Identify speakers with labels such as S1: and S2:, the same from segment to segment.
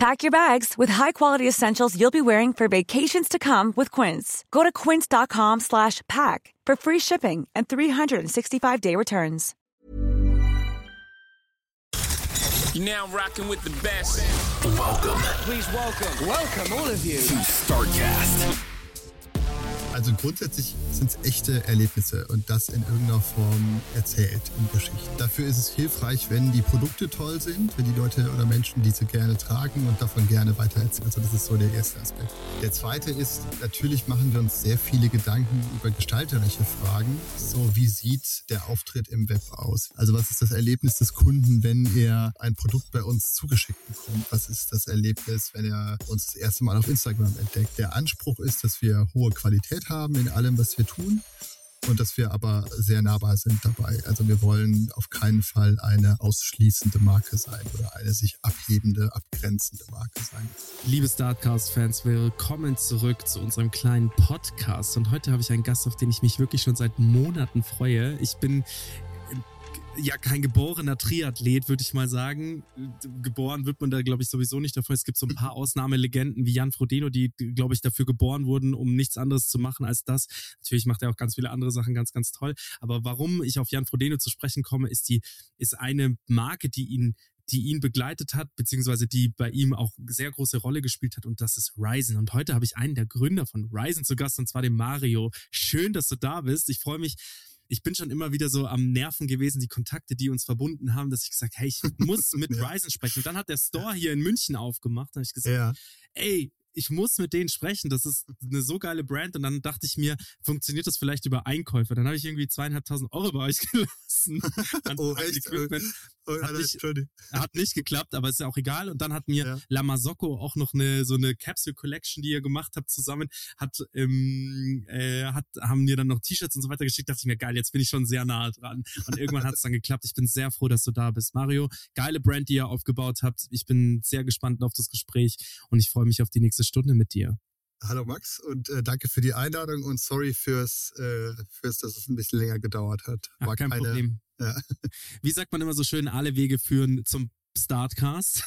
S1: Pack your bags with high-quality essentials you'll be wearing for vacations to come with Quince. Go to quince.com slash pack for free shipping and 365-day returns.
S2: You're now rocking with the best.
S3: Welcome
S4: Please welcome, welcome all of you.
S3: to StarCast.
S5: Also grundsätzlich sind es echte Erlebnisse und das in irgendeiner Form erzählt in Geschichten. Dafür ist es hilfreich, wenn die Produkte toll sind, wenn die Leute oder Menschen diese gerne tragen und davon gerne weitererzählen. Also das ist so der erste Aspekt. Der zweite ist, natürlich machen wir uns sehr viele Gedanken über gestalterische Fragen. So wie sieht der Auftritt im Web aus? Also was ist das Erlebnis des Kunden, wenn er ein Produkt bei uns zugeschickt bekommt? Was ist das Erlebnis, wenn er uns das erste Mal auf Instagram entdeckt? Der Anspruch ist, dass wir hohe Qualität haben in allem, was wir tun und dass wir aber sehr nahbar sind dabei. Also wir wollen auf keinen Fall eine ausschließende Marke sein oder eine sich abhebende, abgrenzende Marke sein.
S6: Liebe Startcast-Fans, willkommen zurück zu unserem kleinen Podcast. Und heute habe ich einen Gast, auf den ich mich wirklich schon seit Monaten freue. Ich bin ja kein geborener Triathlet, würde ich mal sagen. Geboren wird man da, glaube ich, sowieso nicht davon. Es gibt so ein paar Ausnahmelegenden wie Jan Frodeno, die, glaube ich, dafür geboren wurden, um nichts anderes zu machen als das. Natürlich macht er auch ganz viele andere Sachen ganz, ganz toll. Aber warum ich auf Jan Frodeno zu sprechen komme, ist die, ist eine Marke, die ihn die ihn begleitet hat, beziehungsweise die bei ihm auch sehr große Rolle gespielt hat und das ist Ryzen. Und heute habe ich einen der Gründer von Ryzen zu Gast und zwar den Mario. Schön, dass du da bist. Ich freue mich, ich bin schon immer wieder so am Nerven gewesen, die Kontakte, die uns verbunden haben, dass ich gesagt, hey, ich muss mit
S5: Ja.
S6: Ryzen sprechen. Und dann hat der Store hier in München aufgemacht. Habe ich gesagt,
S5: Ja,
S6: ey, ich muss mit denen sprechen. Das ist eine so geile Brand. Und dann dachte ich mir, funktioniert das vielleicht über Einkäufe? Dann habe ich irgendwie zweieinhalbtausend Euro bei euch gelassen.
S5: Oh, echt?
S6: Hat
S5: Alter,
S6: nicht-. Hat nicht geklappt, aber ist ja auch egal. Und dann hat mir
S5: Ja.
S6: La Masocco auch noch eine so eine Capsule Collection, die ihr gemacht habt, zusammen, hat, ähm, äh, hat haben mir dann noch T-Shirts und so weiter geschickt. Dachte ich mir, geil, jetzt bin ich schon sehr nah dran. Und irgendwann hat es dann geklappt. Ich bin sehr froh, dass du da bist, Mario. Geile Brand, die ihr aufgebaut habt. Ich bin sehr gespannt auf das Gespräch und ich freue mich auf die nächste Stunde mit dir.
S5: Hallo Max und äh, danke für die Einladung und sorry fürs, äh, fürs, dass es ein bisschen länger gedauert hat.
S6: Ach,
S5: War
S6: kein
S5: keine-
S6: Problem.
S5: Ja.
S6: Wie sagt man immer so schön, alle Wege führen zum Startcast.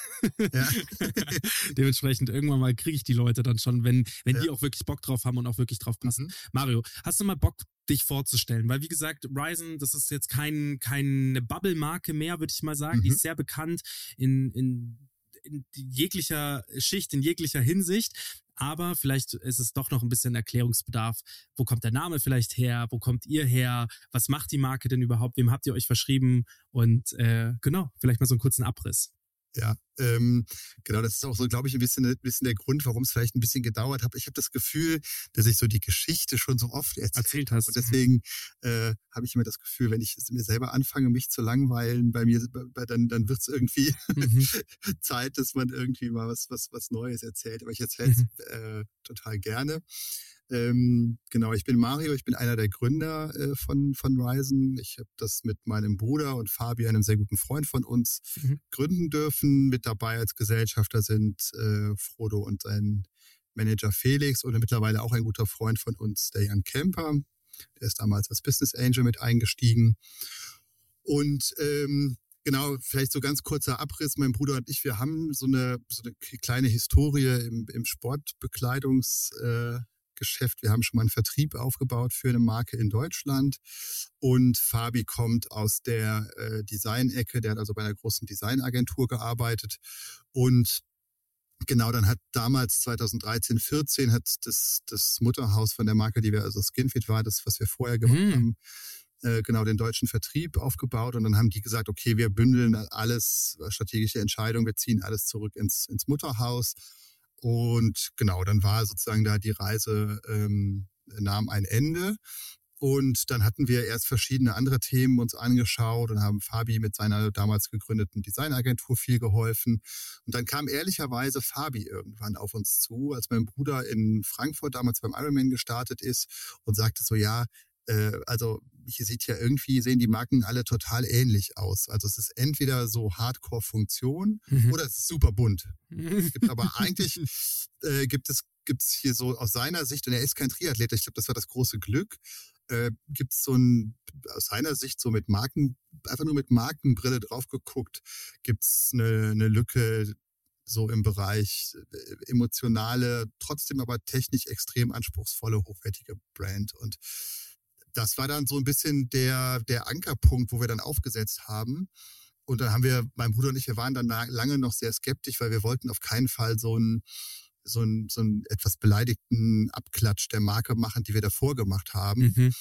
S5: Ja.
S6: Dementsprechend irgendwann mal kriege ich die Leute dann schon, wenn, wenn
S5: Ja.
S6: die auch wirklich Bock drauf haben und auch wirklich drauf passen.
S5: Mhm.
S6: Mario, hast du mal Bock, dich vorzustellen? Weil wie gesagt, Ryzen, das ist jetzt kein, keine Bubble-Marke mehr, würde ich mal sagen. Die
S5: Mhm.
S6: ist sehr bekannt in, in, in jeglicher Schicht, in jeglicher Hinsicht. Aber vielleicht ist es doch noch ein bisschen Erklärungsbedarf. Wo kommt der Name vielleicht her? Wo kommt ihr her? Was macht die Marke denn überhaupt? Wem habt ihr euch verschrieben? Und äh, genau, vielleicht mal so einen kurzen Abriss.
S5: Ja, ähm, genau, das ist auch so, glaube ich, ein bisschen, ein bisschen der Grund, warum es vielleicht ein bisschen gedauert hat. Ich habe das Gefühl, dass ich so die Geschichte schon so oft erzählt,
S6: Erzählt hast.
S5: Und deswegen äh, habe ich immer das Gefühl, wenn ich mir selber anfange, mich zu langweilen, bei mir, dann, dann wird es irgendwie
S6: Mhm.
S5: Zeit, dass man irgendwie mal was, was, was Neues erzählt. Aber ich erzähle es
S6: Mhm.
S5: äh, total gerne. Ähm, genau, ich bin Mario, ich bin einer der Gründer äh, von, von Ryzen. Ich habe das mit meinem Bruder und Fabi, einem sehr guten Freund von uns,
S6: Mhm.
S5: gründen dürfen. Mit dabei als Gesellschafter sind äh, Frodo und sein Manager Felix und mittlerweile auch ein guter Freund von uns, der Jan Kemper. Der ist damals als Business Angel mit eingestiegen. Und ähm, genau, vielleicht so ganz kurzer Abriss. Mein Bruder und ich, wir haben so eine, so eine kleine Historie im, im Sportbekleidungsgeschäft. Äh, Geschäft. wir haben schon mal einen Vertrieb aufgebaut für eine Marke in Deutschland. Und Fabi kommt aus der äh, Design-Ecke, der hat also bei einer großen Designagentur gearbeitet. Und Genau, dann hat damals 2013, 14 hat das, das Mutterhaus von der Marke, die wir, also Skinfit war, das, was wir vorher gemacht
S6: Mhm.
S5: haben, äh, genau den deutschen Vertrieb aufgebaut. Und dann haben die gesagt, okay, wir bündeln alles, strategische Entscheidung, wir ziehen alles zurück ins, ins Mutterhaus. Und genau, dann war sozusagen da die Reise, ähm, nahm ein Ende. Und dann hatten wir erst verschiedene andere Themen uns angeschaut und haben Fabi mit seiner damals gegründeten Designagentur viel geholfen. Und dann kam ehrlicherweise Fabi irgendwann auf uns zu, als mein Bruder in Frankfurt damals beim Ironman gestartet ist und sagte so, ja, äh, also hier sieht ja irgendwie, sehen die Marken alle total ähnlich aus. Also es ist entweder so Hardcore-Funktion
S6: Mhm.
S5: oder es ist super bunt. Es gibt aber eigentlich, äh, gibt es gibt's hier so aus seiner Sicht, und er ist kein Triathlet, ich glaube, das war das große Glück, äh, gibt es so ein, aus seiner Sicht so mit Marken, einfach nur mit Markenbrille drauf geguckt, gibt es eine, eine Lücke so im Bereich äh, emotionale, trotzdem aber technisch extrem anspruchsvolle, hochwertige Brand. Und das war dann so ein bisschen der, der Ankerpunkt, wo wir dann aufgesetzt haben. Und dann haben wir, mein Bruder und ich, wir waren dann la- lange noch sehr skeptisch, weil wir wollten auf keinen Fall so einen, so einen, so einen etwas beleidigten Abklatsch der Marke machen, die wir davor gemacht haben.
S6: Mhm.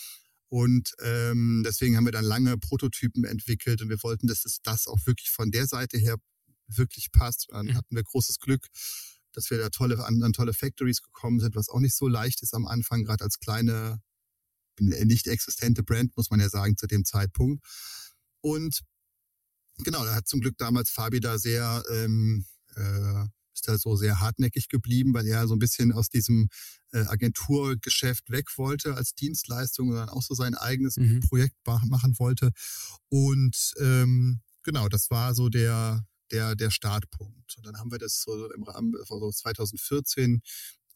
S5: Und ähm, deswegen haben wir dann lange Prototypen entwickelt und wir wollten, dass es das auch wirklich von der Seite her wirklich passt. Und dann
S6: Mhm.
S5: hatten wir großes Glück, dass wir da tolle, an, an tolle Factories gekommen sind, was auch nicht so leicht ist am Anfang, gerade als kleine, nicht existente Brand, muss man ja sagen, zu dem Zeitpunkt. Und genau, da hat zum Glück damals Fabi da sehr, ähm, äh, ist da so sehr hartnäckig geblieben, weil er so ein bisschen aus diesem äh, Agenturgeschäft weg wollte als Dienstleistung und dann auch so sein eigenes
S6: Mhm.
S5: Projekt ma- machen wollte. Und ähm, genau, das war so der, der, der Startpunkt. Und dann haben wir das so im Rahmen, das war so 2014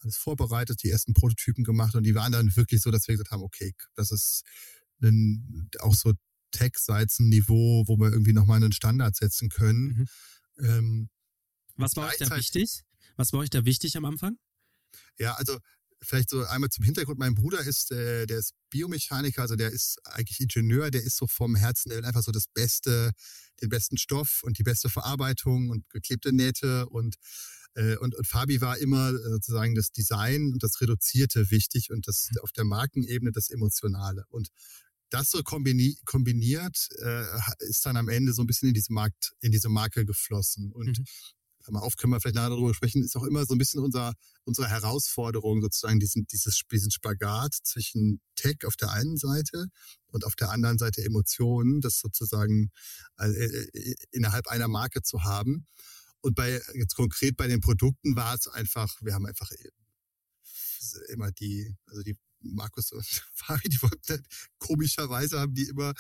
S5: alles vorbereitet, die ersten Prototypen gemacht und die waren dann wirklich so, dass wir gesagt haben, okay, das ist ein, auch so Tech-seits ein Niveau, wo wir irgendwie nochmal einen Standard setzen können.
S6: Mhm.
S5: Ähm,
S6: Was war euch da wichtig? Was war euch da wichtig am Anfang?
S5: Ja, also vielleicht so einmal zum Hintergrund. Mein Bruder ist, äh, der ist Biomechaniker, also der ist eigentlich Ingenieur, der ist so vom Herzen, der will einfach so das Beste, den besten Stoff und die beste Verarbeitung und geklebte Nähte und äh, und, und Fabi war immer äh, sozusagen das Design und das Reduzierte wichtig und das auf der Markenebene das Emotionale. Und das so kombini kombiniert äh, ist dann am Ende so ein bisschen in diese Markt, in diese Marke geflossen. Und
S6: Mhm.
S5: Mal auf, können wir vielleicht nachher darüber sprechen, ist auch immer so ein bisschen unser, unsere Herausforderung, sozusagen diesen, dieses, diesen Spagat zwischen Tech auf der einen Seite und auf der anderen Seite Emotionen, das sozusagen äh, äh, innerhalb einer Marke zu haben. Und bei, jetzt konkret bei den Produkten war es einfach, wir haben einfach immer die, also die Markus und Fabi, die wollten, komischerweise haben die immer,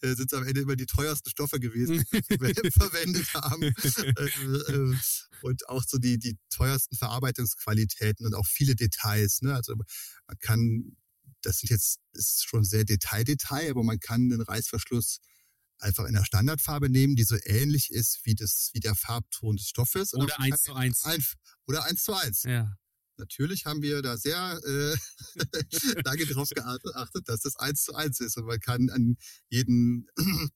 S5: äh, sind am Ende immer die teuersten Stoffe gewesen, die wir verwendet haben. äh, äh, und auch so die, die teuersten Verarbeitungsqualitäten und auch viele Details. Ne? Also man kann, das sind jetzt, ist schon sehr Detaildetail, aber man kann den Reißverschluss einfach in der Standardfarbe nehmen, die so ähnlich ist wie das, wie der Farbton des Stoffes.
S6: Oder
S5: man
S6: eins zu eins.
S5: Ein, oder eins zu eins.
S6: Ja.
S5: Natürlich haben wir da sehr äh, lange darauf geachtet, dass das eins zu eins ist. Und man kann an jeden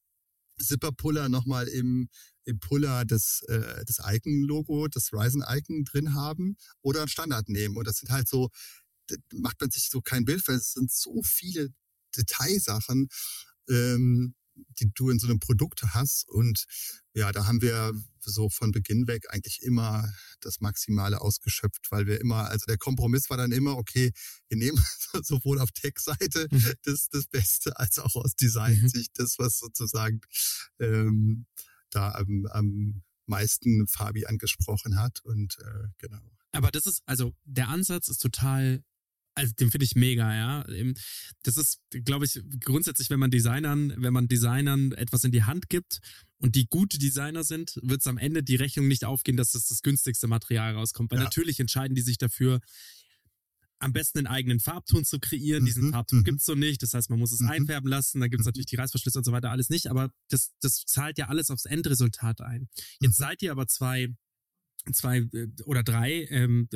S5: Zipper-Puller nochmal im, im Puller das, äh, das Icon-Logo, das Ryzen-Icon drin haben oder ein Standard nehmen. Und das sind halt so, macht man sich so kein Bild, weil es sind so viele Detailsachen, ähm, die du in so einem Produkt hast. Und ja, da haben wir so von Beginn weg eigentlich immer das Maximale ausgeschöpft, weil wir immer, also der Kompromiss war dann immer, okay, wir nehmen sowohl auf Tech-Seite
S6: Mhm.
S5: das, das Beste als auch aus Design-Sicht das, was sozusagen ähm, da am, am meisten Fabi angesprochen hat. Und äh, genau.
S6: Aber das ist, also der Ansatz ist total, also den finde ich mega, ja. Das ist, glaube ich, grundsätzlich, wenn man Designern, wenn man Designern etwas in die Hand gibt und die gute Designer sind, wird es am Ende die Rechnung nicht aufgehen, dass das das günstigste Material rauskommt. Weil
S5: Ja.
S6: natürlich entscheiden die sich dafür, am besten einen eigenen Farbton zu kreieren. Diesen
S5: Mhm,
S6: Farbton
S5: mhm.
S6: gibt's so nicht. Das heißt, man muss es
S5: Mhm.
S6: einfärben lassen. Da gibt's
S5: Mhm.
S6: natürlich die Reißverschlüsse und so weiter, alles nicht. Aber das, das zahlt ja alles aufs Endresultat ein. Jetzt seid ihr aber zwei, zwei äh, oder drei ähm,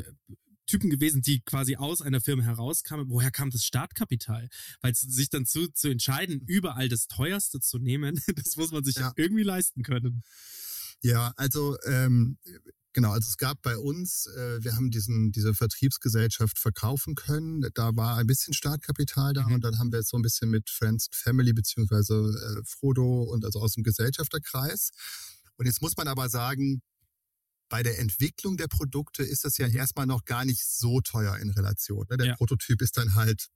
S6: Typen gewesen, die quasi aus einer Firma herauskamen. Woher kam das Startkapital? Weil sich dann zu, zu entscheiden, überall das teuerste zu nehmen, das muss man sich ja. Irgendwie leisten können.
S5: Ja, also ähm, genau, also es gab bei uns, äh, wir haben diesen diese Vertriebsgesellschaft verkaufen können. Da war ein bisschen Startkapital da
S6: Mhm.
S5: und dann haben wir jetzt so ein bisschen mit Friends Family beziehungsweise äh, Frodo und also aus dem Gesellschafterkreis. Und jetzt muss man aber sagen, bei der Entwicklung der Produkte ist das ja erstmal noch gar nicht so teuer in Relation. Ne? Der
S6: Ja.
S5: Prototyp ist dann halt,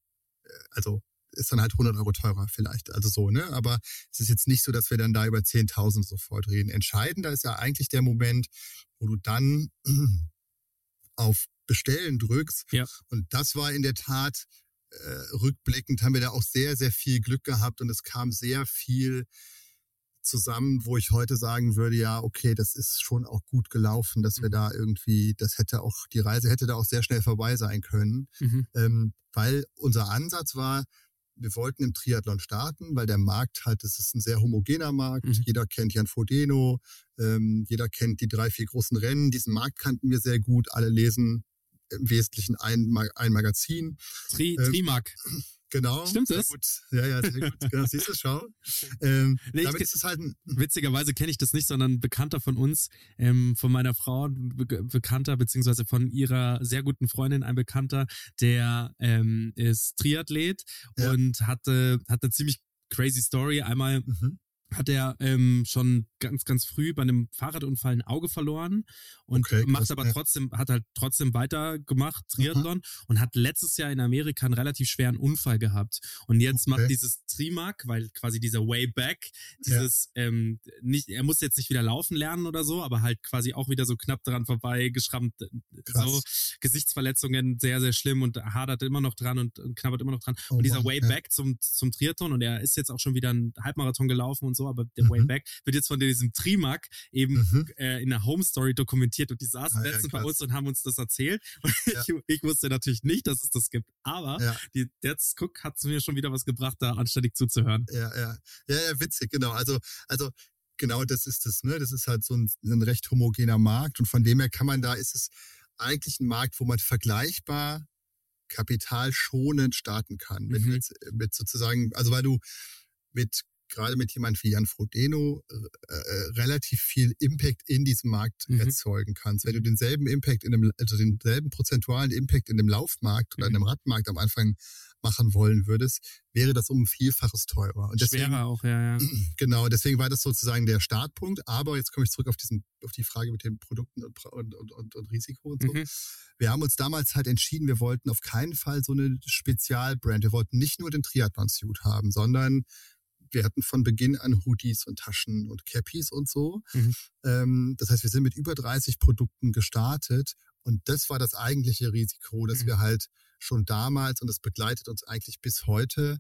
S5: äh, also ist dann halt 100 Euro teurer vielleicht, also so, ne? Aber es ist jetzt nicht so, dass wir dann da über 10.000 sofort reden. Entscheidender ist ja eigentlich der Moment, wo du dann auf Bestellen drückst.
S6: Ja.
S5: Und das war in der Tat äh, rückblickend haben wir da auch sehr, sehr viel Glück gehabt und es kam sehr viel zusammen, wo ich heute sagen würde, ja, okay, das ist schon auch gut gelaufen, dass wir
S6: Mhm.
S5: da irgendwie, das hätte auch, die Reise hätte da auch sehr schnell vorbei sein können,
S6: Mhm.
S5: ähm, weil unser Ansatz war, wir wollten im Triathlon starten, weil der Markt halt, es ist ein sehr homogener Markt.
S6: Mhm.
S5: Jeder kennt Jan Frodeno, ähm, jeder kennt die drei, vier großen Rennen. Diesen Markt kannten wir sehr gut. Alle lesen im Wesentlichen ein, ein Magazin.
S6: Tri
S5: Ähm,
S6: Trimark.
S5: Genau.
S6: Stimmt das?
S5: Gut. Ja, ja, sehr gut. Genau, siehst du, schau. Ähm,
S6: Nee, ich
S5: damit
S6: ke-
S5: ist es halt ein,
S6: Witzigerweise kenne ich das nicht, sondern ein Bekannter von uns, ähm, von meiner Frau, Be Bekannter, beziehungsweise von ihrer sehr guten Freundin, ein Bekannter, der ähm, ist Triathlet
S5: Ja.
S6: und hatte, hatte ziemlich crazy Story. Einmal
S5: mhm.
S6: Hat er ähm, schon ganz, ganz früh bei einem Fahrradunfall ein Auge verloren und
S5: Okay,
S6: macht aber
S5: ja.
S6: trotzdem, hat halt trotzdem weitergemacht, Triathlon, und hat letztes Jahr in Amerika einen relativ schweren Unfall gehabt. Und jetzt macht
S5: Okay.
S6: dieses Trimark, weil quasi dieser Way Back, dieses, ähm, nicht, er muss jetzt nicht wieder laufen lernen oder so, aber halt quasi auch wieder so knapp dran vorbei, geschrammt, äh,
S5: Krass.
S6: so Gesichtsverletzungen, sehr, sehr schlimm und hadert immer noch dran und, und knabbert immer noch dran.
S5: Oh
S6: und dieser
S5: Mann,
S6: Way
S5: ja.
S6: Back zum, zum Triathlon und er ist jetzt auch schon wieder einen Halbmarathon gelaufen und so, aber der
S5: Mhm.
S6: Way Back wird jetzt von diesem Trimark eben
S5: Mhm.
S6: äh, in der Home Story dokumentiert und die saßen
S5: Ah, ja,
S6: letztens bei
S5: krass.
S6: uns und haben uns das erzählt. Und
S5: Ja.
S6: ich, ich wusste natürlich nicht, dass es das gibt, aber
S5: Ja.
S6: die, jetzt guck, hat es mir schon wieder was gebracht, da anständig zuzuhören.
S5: Ja, ja. Ja, ja, witzig, genau. Also, also genau das ist es, ne? Das ist halt so ein, ein recht homogener Markt und von dem her kann man da, ist es eigentlich ein Markt, wo man vergleichbar kapitalschonend starten kann.
S6: Mhm.
S5: jetzt mit sozusagen, also weil du mit gerade mit jemand wie Jan Frodeno äh, äh, relativ viel Impact in diesem Markt
S6: Mhm.
S5: erzeugen kannst. Wenn du denselben Impact in dem, also denselben prozentualen Impact in dem Laufmarkt oder in
S6: Mhm.
S5: dem Radmarkt am Anfang machen wollen würdest, wäre das um ein Vielfaches teurer. Und deswegen,
S6: Schwerer auch, ja, ja.
S5: Genau, deswegen war das sozusagen der Startpunkt. Aber jetzt komme ich zurück auf diesen, auf die Frage mit den Produkten und, und, und, und, und Risiko und so.
S6: Mhm.
S5: Wir haben uns damals halt entschieden, wir wollten auf keinen Fall so eine Spezialbrand. Wir wollten nicht nur den Triathlon-Suit haben, sondern wir hatten von Beginn an Hoodies und Taschen und Cappies und so.
S6: Mhm.
S5: Ähm, das heißt, wir sind mit über 30 Produkten gestartet und das war das eigentliche Risiko, dass
S6: Mhm.
S5: wir halt schon damals, und das begleitet uns eigentlich bis heute,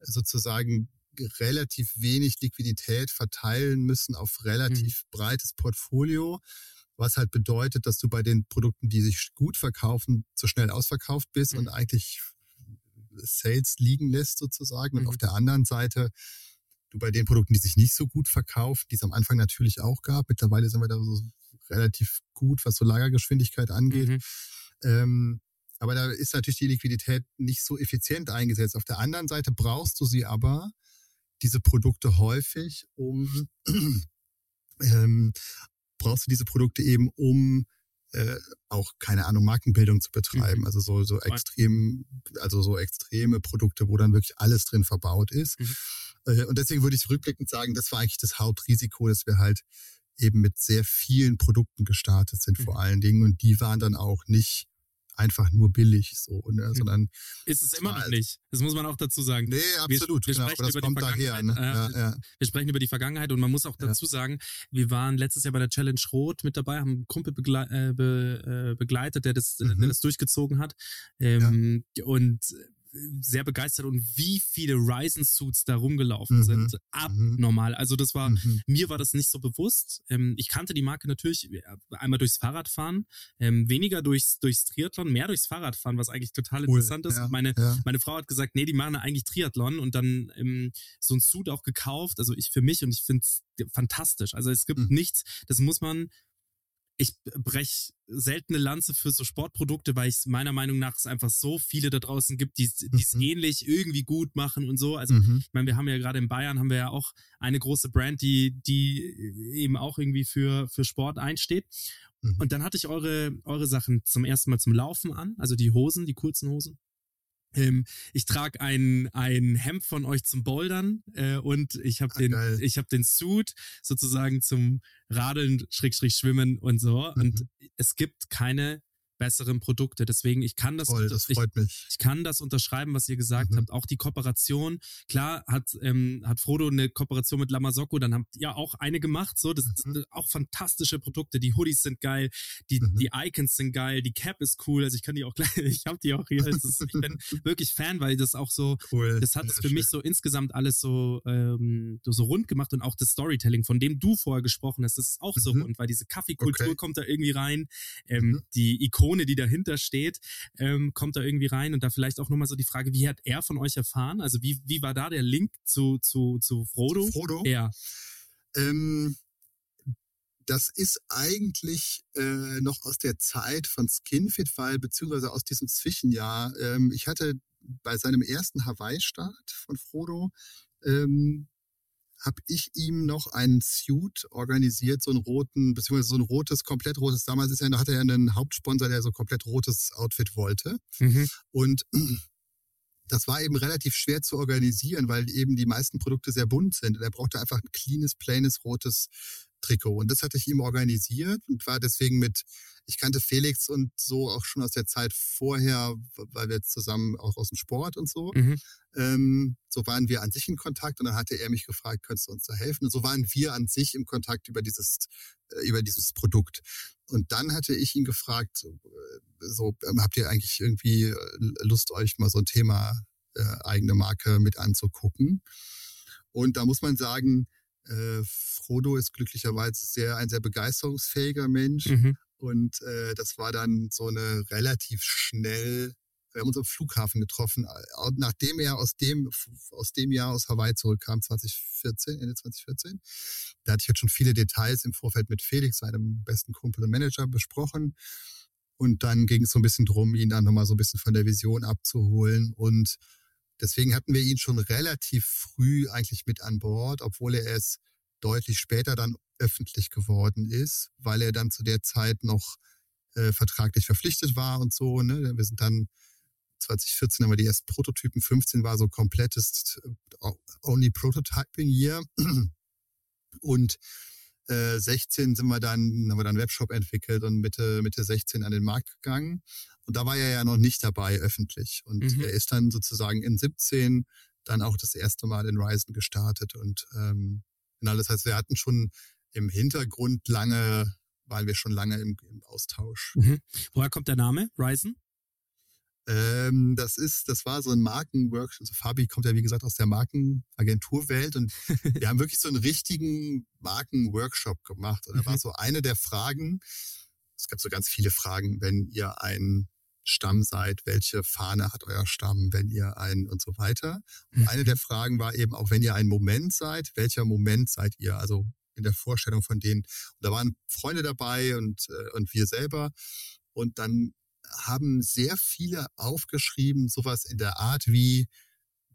S5: sozusagen relativ wenig Liquidität verteilen müssen auf relativ breites Portfolio, was halt bedeutet, dass du bei den Produkten, die sich gut verkaufen, zu schnell ausverkauft bist
S6: Mhm.
S5: und eigentlich Sales liegen lässt sozusagen. Und
S6: Mhm.
S5: auf der anderen Seite du bei den Produkten, die sich nicht so gut verkaufen, die es am Anfang natürlich auch gab, mittlerweile sind wir da so relativ gut, was so Lagergeschwindigkeit angeht.
S6: Mhm.
S5: Ähm, aber da ist natürlich die Liquidität nicht so effizient eingesetzt. Auf der anderen Seite brauchst du sie aber, diese Produkte häufig, um ähm, brauchst du diese Produkte eben, um äh, auch, keine Ahnung, Markenbildung zu betreiben.
S6: Mhm.
S5: Also so, so extrem, also so extreme Produkte, wo dann wirklich alles drin verbaut ist.
S6: Mhm.
S5: Äh, und deswegen würde ich rückblickend sagen, das war eigentlich das Hauptrisiko, dass wir halt eben mit sehr vielen Produkten gestartet sind, vor
S6: Mhm.
S5: allen Dingen. Und die waren dann auch nicht einfach nur billig, so, ne,
S6: Mhm.
S5: sondern
S6: Ist es immer noch
S5: Total.
S6: nicht. Das muss man auch dazu sagen.
S5: nee, absolut,
S6: wir
S5: genau,
S6: sprechen
S5: das
S6: über die
S5: kommt daher, ne?
S6: Vergangenheit,
S5: Ja, ja.
S6: Wir sprechen über die Vergangenheit und man muss auch
S5: Ja.
S6: dazu sagen, wir waren letztes Jahr bei der Challenge Rot mit dabei, haben einen Kumpel begle äh, be äh, begleitet, der das,
S5: Mhm.
S6: der das durchgezogen hat. Ähm, Und sehr begeistert und wie viele Ryzen-Suits da rumgelaufen
S5: Mhm.
S6: sind. Abnormal. Also das war,
S5: Mhm.
S6: mir war das nicht so bewusst. Ähm, ich kannte die Marke natürlich äh, einmal durchs Fahrradfahren, ähm, weniger durchs, durchs Triathlon, mehr durchs Fahrradfahren, was eigentlich total
S5: Cool,
S6: interessant ist.
S5: ja,
S6: Meine,
S5: ja.
S6: meine Frau hat gesagt, nee, die machen eigentlich Triathlon und dann ähm, so ein Suit auch gekauft. Also ich für mich und ich finde es fantastisch. Also es gibt
S5: Mhm.
S6: nichts, das muss man. Ich brech seltene Lanze für so Sportprodukte, weil es meiner Meinung nach es einfach so viele da draußen gibt, die es
S5: Mhm.
S6: ähnlich irgendwie gut machen und so. Also
S5: Mhm.
S6: ich meine, wir haben ja gerade in Bayern haben wir ja auch eine große Brand, die, die eben auch irgendwie für, für Sport einsteht.
S5: Mhm.
S6: Und dann hatte ich eure, eure Sachen zum ersten Mal zum Laufen an, also die Hosen, die kurzen Hosen. Ähm, ich trage ein, ein Hemd von euch zum Bouldern äh, und ich habe
S5: Ah,
S6: den,
S5: geil.
S6: ich habe den Suit sozusagen zum Radeln, Schrägstrich Schwimmen und so. Und
S5: Mhm.
S6: es gibt keine besseren Produkte. Deswegen, ich kann das,
S5: Toll, das
S6: ich, ich kann das unterschreiben, was ihr gesagt
S5: Mhm.
S6: habt. Auch die Kooperation, klar hat, ähm, hat Frodo eine Kooperation mit Lamasocco, dann habt ihr auch eine gemacht, so, das,
S5: Mhm.
S6: das auch fantastische Produkte. Die Hoodies sind geil, die,
S5: Mhm.
S6: die Icons sind geil, die Cap ist cool, also ich kann die auch gleich, ich habe die auch hier. Ist, ich bin wirklich Fan, weil das auch so,
S5: Cool.
S6: das hat
S5: Ja,
S6: es für
S5: schön.
S6: mich so insgesamt alles so, ähm, so rund gemacht und auch das Storytelling, von dem du vorher gesprochen hast, das ist auch so
S5: Mhm.
S6: rund, weil diese Kaffeekultur
S5: Okay.
S6: kommt da irgendwie rein, ähm,
S5: Mhm.
S6: die Ikone, die dahinter steht, ähm, kommt da irgendwie rein und da vielleicht auch nochmal so die Frage, wie hat er von euch erfahren? Also wie, wie war da der Link zu, zu, zu Frodo?
S5: Frodo?
S6: Ja.
S5: Ähm, das ist eigentlich äh, noch aus der Zeit von Skinfit, weil beziehungsweise aus diesem Zwischenjahr. Ähm, ich hatte bei seinem ersten Hawaii-Start von Frodo ähm, habe ich ihm noch einen Suit organisiert, so einen roten, beziehungsweise so ein rotes, komplett rotes. Damals ist er, hatte er einen Hauptsponsor, der so komplett rotes Outfit wollte.
S6: Mhm.
S5: Und das war eben relativ schwer zu organisieren, weil eben die meisten Produkte sehr bunt sind. Und er brauchte einfach ein cleanes, plaines, rotes Trikot. Und das hatte ich ihm organisiert und war deswegen mit, ich kannte Felix und so auch schon aus der Zeit vorher, weil wir zusammen auch aus dem Sport und so.
S6: Mhm.
S5: Ähm, so waren wir an sich in Kontakt und dann hatte er mich gefragt, könntest du uns da helfen? Und so waren wir an sich im Kontakt über dieses, äh, über dieses Produkt. Und dann hatte ich ihn gefragt, so, äh, ähm, habt ihr eigentlich irgendwie äh, Lust, euch mal so ein Thema äh, eigene Marke mit anzugucken? Und da muss man sagen, äh, Frodo ist glücklicherweise sehr ein sehr begeisterungsfähiger Mensch.
S6: Mhm.
S5: Und äh, das war dann so eine relativ schnell, wir haben uns am Flughafen getroffen, nachdem er aus dem, aus dem Jahr aus Hawaii zurückkam, 2014, Ende 2014. Da hatte ich jetzt schon viele Details im Vorfeld mit Felix, seinem besten Kumpel und Manager, besprochen. Und dann ging es so ein bisschen drum, ihn dann nochmal so ein bisschen von der Vision abzuholen. Und deswegen hatten wir ihn schon relativ früh eigentlich mit an Bord, obwohl er es deutlich später dann öffentlich geworden ist, weil er dann zu der Zeit noch äh, vertraglich verpflichtet war und so. Ne? Wir sind dann 2014 haben wir die ersten Prototypen, 15 war so komplettes äh, Only Prototyping Year. Und äh, 16 sind wir dann, haben wir dann einen Webshop entwickelt und Mitte, Mitte 16 an den Markt gegangen. Und da war er ja noch nicht dabei öffentlich. Und
S6: Mhm.
S5: er ist dann sozusagen in 17 dann auch das erste Mal in Ryzen gestartet. Und ähm, genau, das heißt, wir hatten schon im Hintergrund lange, waren wir schon lange im, im Austausch.
S6: Mhm. Woher kommt der Name? Ryzen?
S5: Ähm, das ist, das war so ein Markenworkshop. Also Fabi kommt ja wie gesagt aus der Markenagenturwelt und wir haben wirklich so einen richtigen Markenworkshop gemacht. Und da war
S6: Mhm.
S5: so eine der Fragen. Es gab so ganz viele Fragen, wenn ihr ein Stamm seid, welche Fahne hat euer Stamm, wenn ihr ein und so weiter. Und
S6: Mhm.
S5: eine der Fragen war eben auch, wenn ihr ein Moment seid, welcher Moment seid ihr? Also in der Vorstellung von denen. Und da waren Freunde dabei und, äh, und wir selber. Und dann haben sehr viele aufgeschrieben, sowas in der Art wie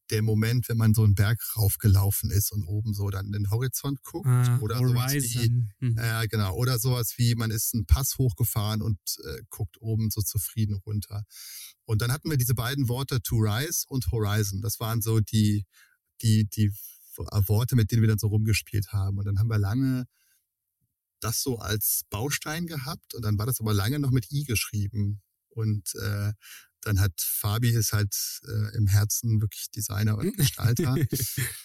S5: der Moment, wenn man so einen Berg raufgelaufen ist und oben so dann in den Horizont guckt.
S6: Ah,
S5: oder sowas wie,
S6: Horizon.
S5: Ja, genau. Oder sowas wie, man ist einen Pass hochgefahren und äh, guckt oben so zufrieden runter. Und dann hatten wir diese beiden Worte to rise und horizon. Das waren so die, die, die Worte, mit denen wir dann so rumgespielt haben. Und dann haben wir lange das so als Baustein gehabt und dann war das aber lange noch mit I geschrieben. Und äh, dann hat Fabi ist halt äh, im Herzen wirklich Designer und Gestalter.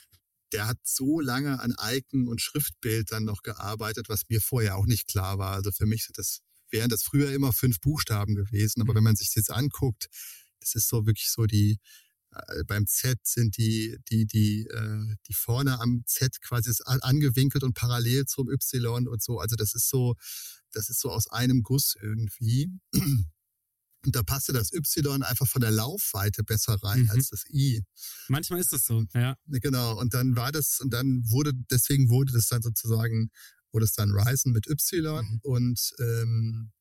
S5: Der hat so lange an Icon und Schriftbild dann noch gearbeitet, was mir vorher auch nicht klar war. Also für mich das, wären das früher immer fünf Buchstaben gewesen. Aber
S6: Mhm.
S5: wenn man sich das jetzt anguckt, das ist so wirklich so die, äh, beim Z sind die, die, die, äh, die vorne am Z quasi ist an- angewinkelt und parallel zum Y und so. Also das ist so, das ist so aus einem Guss irgendwie. Und da passte das Y einfach von der Laufweite besser rein
S6: Mhm.
S5: als das I.
S6: Manchmal ist das so, ja.
S5: Genau. Und dann war das, und dann wurde, deswegen wurde das dann sozusagen, wurde es dann Ryzen mit Y
S6: Mhm.
S5: und ähm,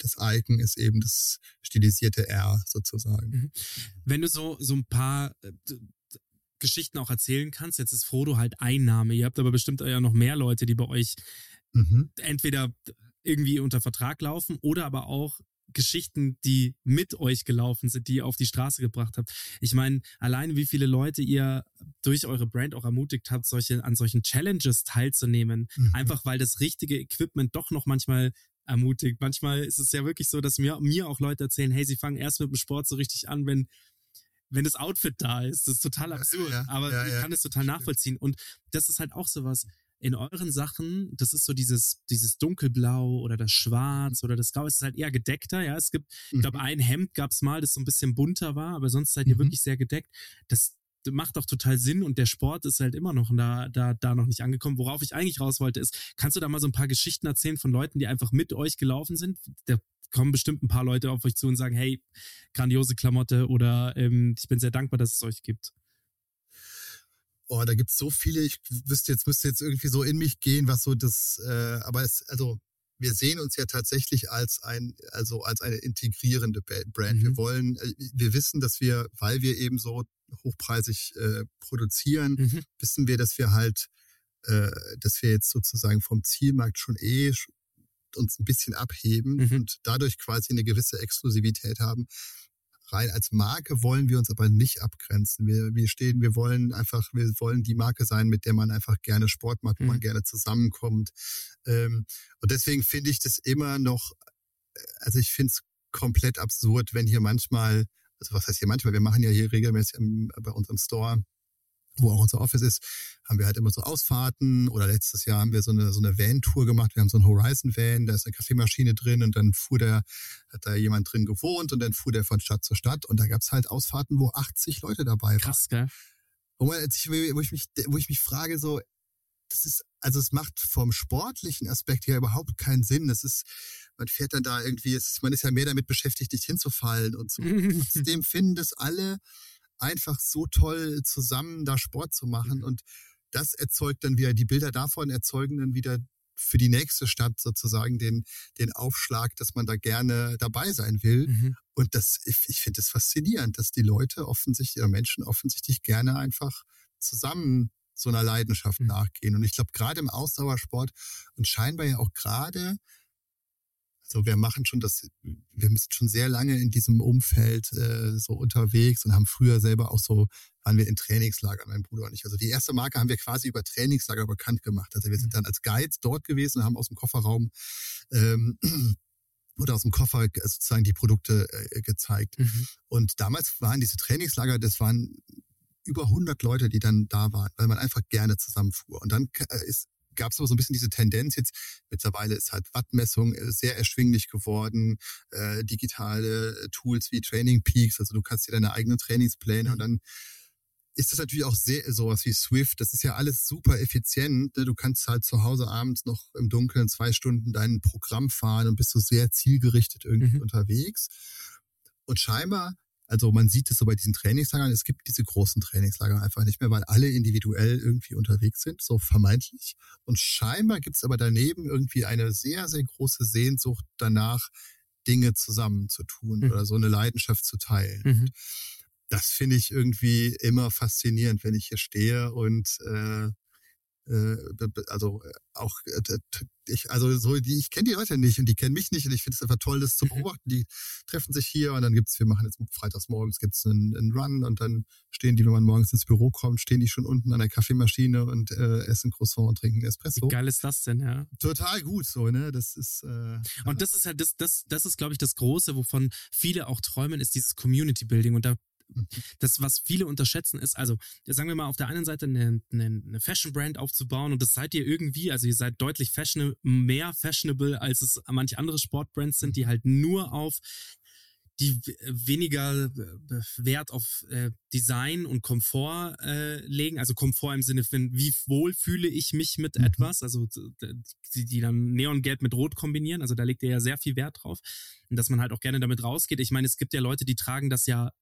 S5: das Icon ist eben das stilisierte R sozusagen.
S6: Mhm. Wenn du so, so ein paar äh, Geschichten auch erzählen kannst, jetzt ist Frodo halt ein Name. Ihr habt aber bestimmt ja noch mehr Leute, die bei euch
S5: Mhm.
S6: entweder irgendwie unter Vertrag laufen oder aber auch Geschichten, die mit euch gelaufen sind, die ihr auf die Straße gebracht habt. Ich meine, alleine wie viele Leute ihr durch eure Brand auch ermutigt habt, solche, an solchen Challenges teilzunehmen.
S5: Mhm.
S6: Einfach weil das richtige Equipment doch noch manchmal ermutigt. Manchmal ist es ja wirklich so, dass mir, mir auch Leute erzählen, hey, sie fangen erst mit dem Sport so richtig an, wenn, wenn das Outfit da ist. Das ist total absurd,
S5: Ja,
S6: aber
S5: ja,
S6: ich kann es total nachvollziehen. Und das ist halt auch sowas. In euren Sachen, das ist so dieses, dieses dunkelblau oder das Schwarz oder das Grau, es ist halt eher gedeckter, ja. Es gibt, ich glaube, ein Hemd gab's mal, das so ein bisschen bunter war, aber sonst seid ihr
S5: Mhm.
S6: wirklich sehr gedeckt. Das macht auch total Sinn und der Sport ist halt immer noch da, da, da noch nicht angekommen. Worauf ich eigentlich raus wollte, ist, kannst du da mal so ein paar Geschichten erzählen von Leuten, die einfach mit euch gelaufen sind? Da kommen bestimmt ein paar Leute auf euch zu und sagen, hey, grandiose Klamotte oder ähm, ich bin sehr dankbar, dass es euch gibt.
S5: Oh, da gibt's so viele. Ich wüsste jetzt, müsste jetzt irgendwie so in mich gehen, was so das, äh, aber es, also wir sehen uns ja tatsächlich als ein, also als eine integrierende Brand. Wir
S6: Mhm.
S5: wollen, äh, wir wissen, dass wir, weil wir eben so hochpreisig äh, produzieren,
S6: Mhm.
S5: wissen wir, dass wir halt, äh, dass wir jetzt sozusagen vom Zielmarkt schon eh uns ein bisschen abheben
S6: Mhm.
S5: und dadurch quasi eine gewisse Exklusivität haben. Rein als Marke wollen wir uns aber nicht abgrenzen. Wir, wir stehen, wir wollen einfach, wir wollen die Marke sein, mit der man einfach gerne Sport macht, wo
S6: Mhm.
S5: man gerne zusammenkommt. Ähm, und deswegen finde ich das immer noch, also ich finde es komplett absurd, wenn hier manchmal, also was heißt hier manchmal, wir machen ja hier regelmäßig im, bei unserem Store wo auch unser Office ist, haben wir halt immer so Ausfahrten oder letztes Jahr haben wir so eine, so eine Van-Tour gemacht. Wir haben so einen Horizon-Van, da ist eine Kaffeemaschine drin und dann fuhr der, hat da jemand drin gewohnt und dann fuhr der von Stadt zu Stadt und da gab's halt Ausfahrten, wo 80 Leute dabei waren.
S6: Krass, gell?
S5: Wo, ich, wo, ich mich, wo ich mich frage, so, das ist, also es macht vom sportlichen Aspekt her überhaupt keinen Sinn. Das ist, man fährt dann da irgendwie, es ist, man ist ja mehr damit beschäftigt, nicht hinzufallen und so. Trotzdem finden das alle einfach so toll zusammen, da Sport zu machen. Und das erzeugt dann wieder, die Bilder davon erzeugen dann wieder für die nächste Stadt sozusagen den, den Aufschlag, dass man da gerne dabei sein will.
S6: Mhm.
S5: Und das, ich, ich finde es faszinierend, dass die Leute offensichtlich, oder Menschen offensichtlich gerne einfach zusammen so einer Leidenschaft
S6: Mhm.
S5: nachgehen. Und ich glaube, gerade im Ausdauersport und scheinbar ja auch gerade, also wir machen schon das, wir sind schon sehr lange in diesem Umfeld äh, so unterwegs und haben früher selber auch so, waren wir in Trainingslagern, mein Bruder und ich. Also die erste Marke haben wir quasi über Trainingslager bekannt gemacht. Also wir sind dann als Guides dort gewesen und haben aus dem Kofferraum ähm, oder aus dem Koffer sozusagen die Produkte äh, gezeigt.
S6: Mhm.
S5: Und damals waren diese Trainingslager, das waren über 100 Leute, die dann da waren, weil man einfach gerne zusammenfuhr. Und dann äh, ist gab es aber so ein bisschen diese Tendenz jetzt, mittlerweile ist halt Wattmessung äh, sehr erschwinglich geworden, äh, digitale Tools wie Training Peaks, also du kannst dir deine eigenen Trainingspläne und dann ist das natürlich auch sehr sowas wie Swift. Das ist ja alles super effizient. Ne? Du kannst halt zu Hause abends noch im Dunkeln zwei Stunden dein Programm fahren und bist so sehr zielgerichtet irgendwie
S6: Mhm.
S5: unterwegs. Und scheinbar, also man sieht es so bei diesen Trainingslagern, es gibt diese großen Trainingslager einfach nicht mehr, weil alle individuell irgendwie unterwegs sind, so vermeintlich. Und scheinbar gibt es aber daneben irgendwie eine sehr, sehr große Sehnsucht danach, Dinge zusammen zu tun
S6: Mhm.
S5: oder so eine Leidenschaft zu teilen
S6: Mhm.
S5: das finde ich irgendwie immer faszinierend, wenn ich hier stehe und äh, also äh, auch äh, ich also so die ich kenne die Leute nicht und die kennen mich nicht und ich finde es einfach toll das zu
S6: Mhm.
S5: beobachten die treffen sich hier und dann gibt's wir machen jetzt freitags morgens gibt's einen, einen Run und dann stehen die wenn man morgens ins Büro kommt stehen die schon unten an der Kaffeemaschine und äh, essen Croissant und trinken Espresso
S6: Wie geil ist das denn, ja?
S5: total gut so ne das ist äh,
S6: Und das ist halt das, das, das ist, glaube ich, das Große, wovon viele auch träumen, ist dieses Community Building. Und da das, was viele unterschätzen, ist, also sagen wir mal, auf der einen Seite eine, eine, eine Fashion-Brand aufzubauen und das seid ihr irgendwie, also ihr seid deutlich fashion, mehr fashionable, als es manche andere Sportbrands sind, die halt nur auf die weniger äh, Wert auf äh, Design und Komfort äh, legen, also Komfort im Sinne von, wie wohl fühle ich mich mit
S5: Mhm.
S6: etwas, also die, die dann Neongelb mit Rot kombinieren, also da legt ihr ja sehr viel Wert drauf und dass man halt auch gerne damit rausgeht. Ich meine, es gibt ja Leute, die tragen das ja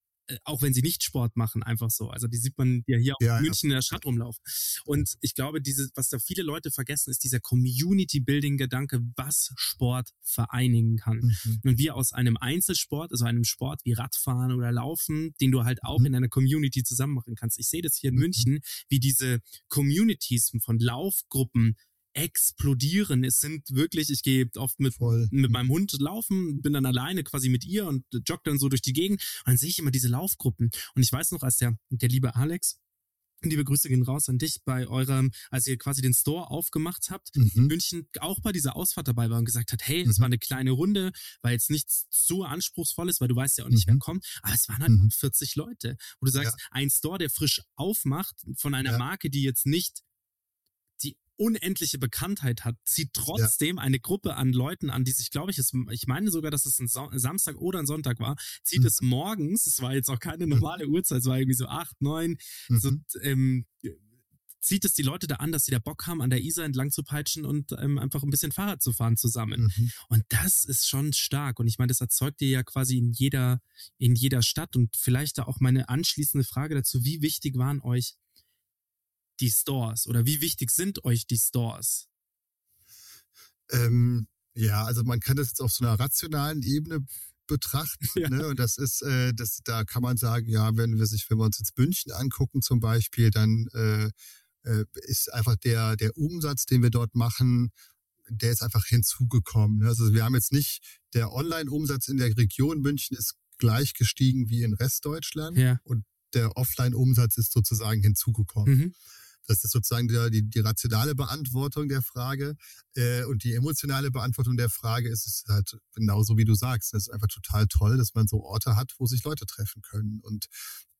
S6: auch wenn sie nicht Sport machen, einfach so. Also die sieht man ja hier auch
S5: Ja,
S6: in
S5: ja.
S6: München in der Stadt rumlaufen. Und ich glaube, diese, was da viele Leute vergessen, ist dieser Community-Building-Gedanke, was Sport vereinigen kann.
S5: mhm.
S6: Und wir aus einem Einzelsport, also einem Sport wie Radfahren oder Laufen, den du halt auch
S5: Mhm.
S6: in einer Community zusammen machen kannst. Ich sehe das hier in
S5: Mhm.
S6: München, wie diese Communities von Laufgruppen explodieren. Es sind wirklich, ich gehe oft mit,
S5: voll
S6: mit meinem Hund laufen, bin dann alleine quasi mit ihr und jogge dann so durch die Gegend und dann sehe ich immer diese Laufgruppen. Und ich weiß noch, als der, der liebe Alex, liebe Grüße gehen raus an dich bei eurem, als ihr quasi den Store aufgemacht habt,
S5: Mhm.
S6: in München auch bei dieser Ausfahrt dabei war und gesagt hat, hey, es
S5: Mhm.
S6: war eine kleine Runde, war jetzt nichts zu anspruchsvolles, weil du weißt ja auch nicht, wer
S5: Mhm.
S6: kommt, aber es waren halt
S5: Mhm.
S6: 40 Leute, wo du sagst, ein Store, der frisch aufmacht von einer
S5: Ja.
S6: Marke, die jetzt nicht unendliche Bekanntheit hat, zieht trotzdem eine Gruppe an Leuten an, die sich, glaube ich, es, ich meine sogar, dass es ein Sa- Samstag oder ein Sonntag war, zieht
S5: Mhm.
S6: es morgens, es war jetzt auch keine normale Uhrzeit, es war irgendwie so acht, neun, so,
S5: Mhm.
S6: ähm, zieht es die Leute da an, dass sie da Bock haben, an der Isar entlang zu peitschen und ähm, einfach ein bisschen Fahrrad zu fahren zusammen.
S5: Mhm.
S6: Und das ist schon stark. Und ich meine, das erzeugt ihr ja quasi in jeder, in jeder Stadt. Und vielleicht da auch meine anschließende Frage dazu, wie wichtig waren euch die Stores oder wie wichtig sind euch die Stores?
S5: Ähm, ja, also man kann das jetzt auf so einer rationalen Ebene betrachten.
S6: Ja.
S5: Ne? Und das ist, äh, das, da kann man sagen, ja, wenn wir sich, wenn wir uns jetzt München angucken zum Beispiel, dann äh, äh, ist einfach der, der Umsatz, den wir dort machen, der ist einfach hinzugekommen. ne? Also wir haben jetzt nicht, der Online-Umsatz in der Region München ist gleich gestiegen wie in Restdeutschland
S6: Ja.
S5: und der Offline-Umsatz ist sozusagen hinzugekommen.
S6: Mhm.
S5: Das ist sozusagen die, die, die rationale Beantwortung der Frage. Äh, und die emotionale Beantwortung der Frage ist es halt genauso wie du sagst. Es ist einfach total toll, dass man so Orte hat, wo sich Leute treffen können und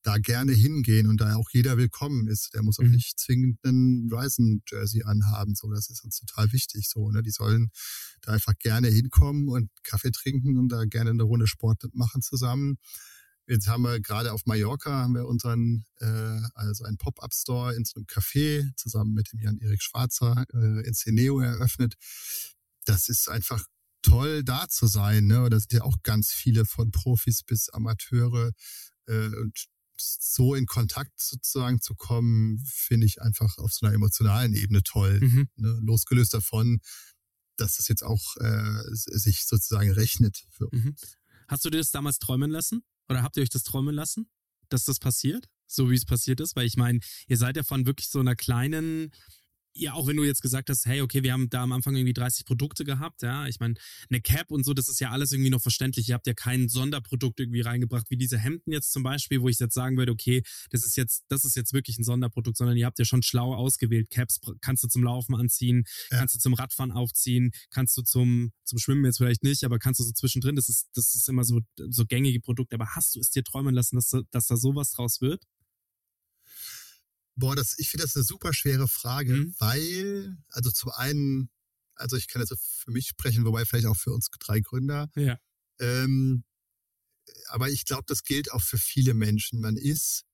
S5: da gerne hingehen und da auch jeder willkommen ist. Der muss auch
S6: Mhm.
S5: nicht zwingend einen Ryzen-Jersey anhaben. So, das ist uns total wichtig. So, ne? Die sollen da einfach gerne hinkommen und Kaffee trinken und da gerne eine Runde Sport machen zusammen. Jetzt haben wir gerade auf Mallorca haben wir unseren, äh, also einen Pop-Up-Store in so einem Café zusammen mit dem Jan-Erik Schwarzer äh, in Ceneo eröffnet. Das ist einfach toll, da zu sein. Ne? Da sind ja auch ganz viele von Profis bis Amateure. Äh, und so in Kontakt sozusagen zu kommen, finde ich einfach auf so einer emotionalen Ebene toll.
S6: Mhm.
S5: Ne? Losgelöst davon, dass es jetzt auch äh, sich sozusagen rechnet für
S6: Mhm. Hast du dir das damals träumen lassen? Oder habt ihr euch das träumen lassen, dass das passiert? So wie es passiert ist? Weil ich meine, ihr seid ja von wirklich so einer kleinen, ja, auch wenn du jetzt gesagt hast, hey, okay, wir haben da am Anfang irgendwie 30 Produkte gehabt, ja, ich meine, eine Cap und so, das ist ja alles irgendwie noch verständlich. Ihr habt ja kein Sonderprodukt irgendwie reingebracht, wie diese Hemden jetzt zum Beispiel, wo ich jetzt sagen würde, okay, das ist jetzt, das ist jetzt wirklich ein Sonderprodukt, sondern ihr habt ja schon schlau ausgewählt. Caps kannst du zum Laufen anziehen,
S5: Ja.
S6: kannst du zum Radfahren aufziehen, kannst du zum, zum Schwimmen jetzt vielleicht nicht, aber kannst du so zwischendrin, das ist, das ist immer so, so gängige Produkte. Aber hast du es dir träumen lassen, dass, da- dass da sowas draus wird?
S5: Boah, das, ich finde das eine super schwere Frage,
S6: Mhm.
S5: weil, also zum einen, also ich kann jetzt für mich sprechen, wobei vielleicht auch für uns drei Gründer.
S6: Ja.
S5: Ähm, aber ich glaube, das gilt auch für viele Menschen. Man ist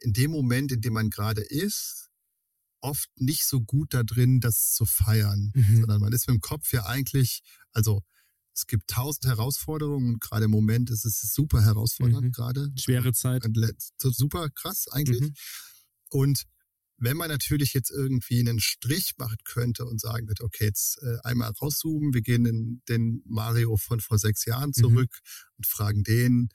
S5: in dem Moment, in dem man gerade ist, oft nicht so gut da drin, das zu feiern,
S6: Mhm.
S5: sondern man ist mit dem Kopf ja eigentlich, also es gibt tausend Herausforderungen und gerade im Moment ist es super herausfordernd
S6: Mhm.
S5: gerade.
S6: Schwere Zeit.
S5: Super krass eigentlich.
S6: Mhm.
S5: Und wenn man natürlich jetzt irgendwie einen Strich machen könnte und sagen würde, okay, jetzt äh, einmal rauszoomen, wir gehen in den Mario von vor sechs Jahren zurück und fragen den,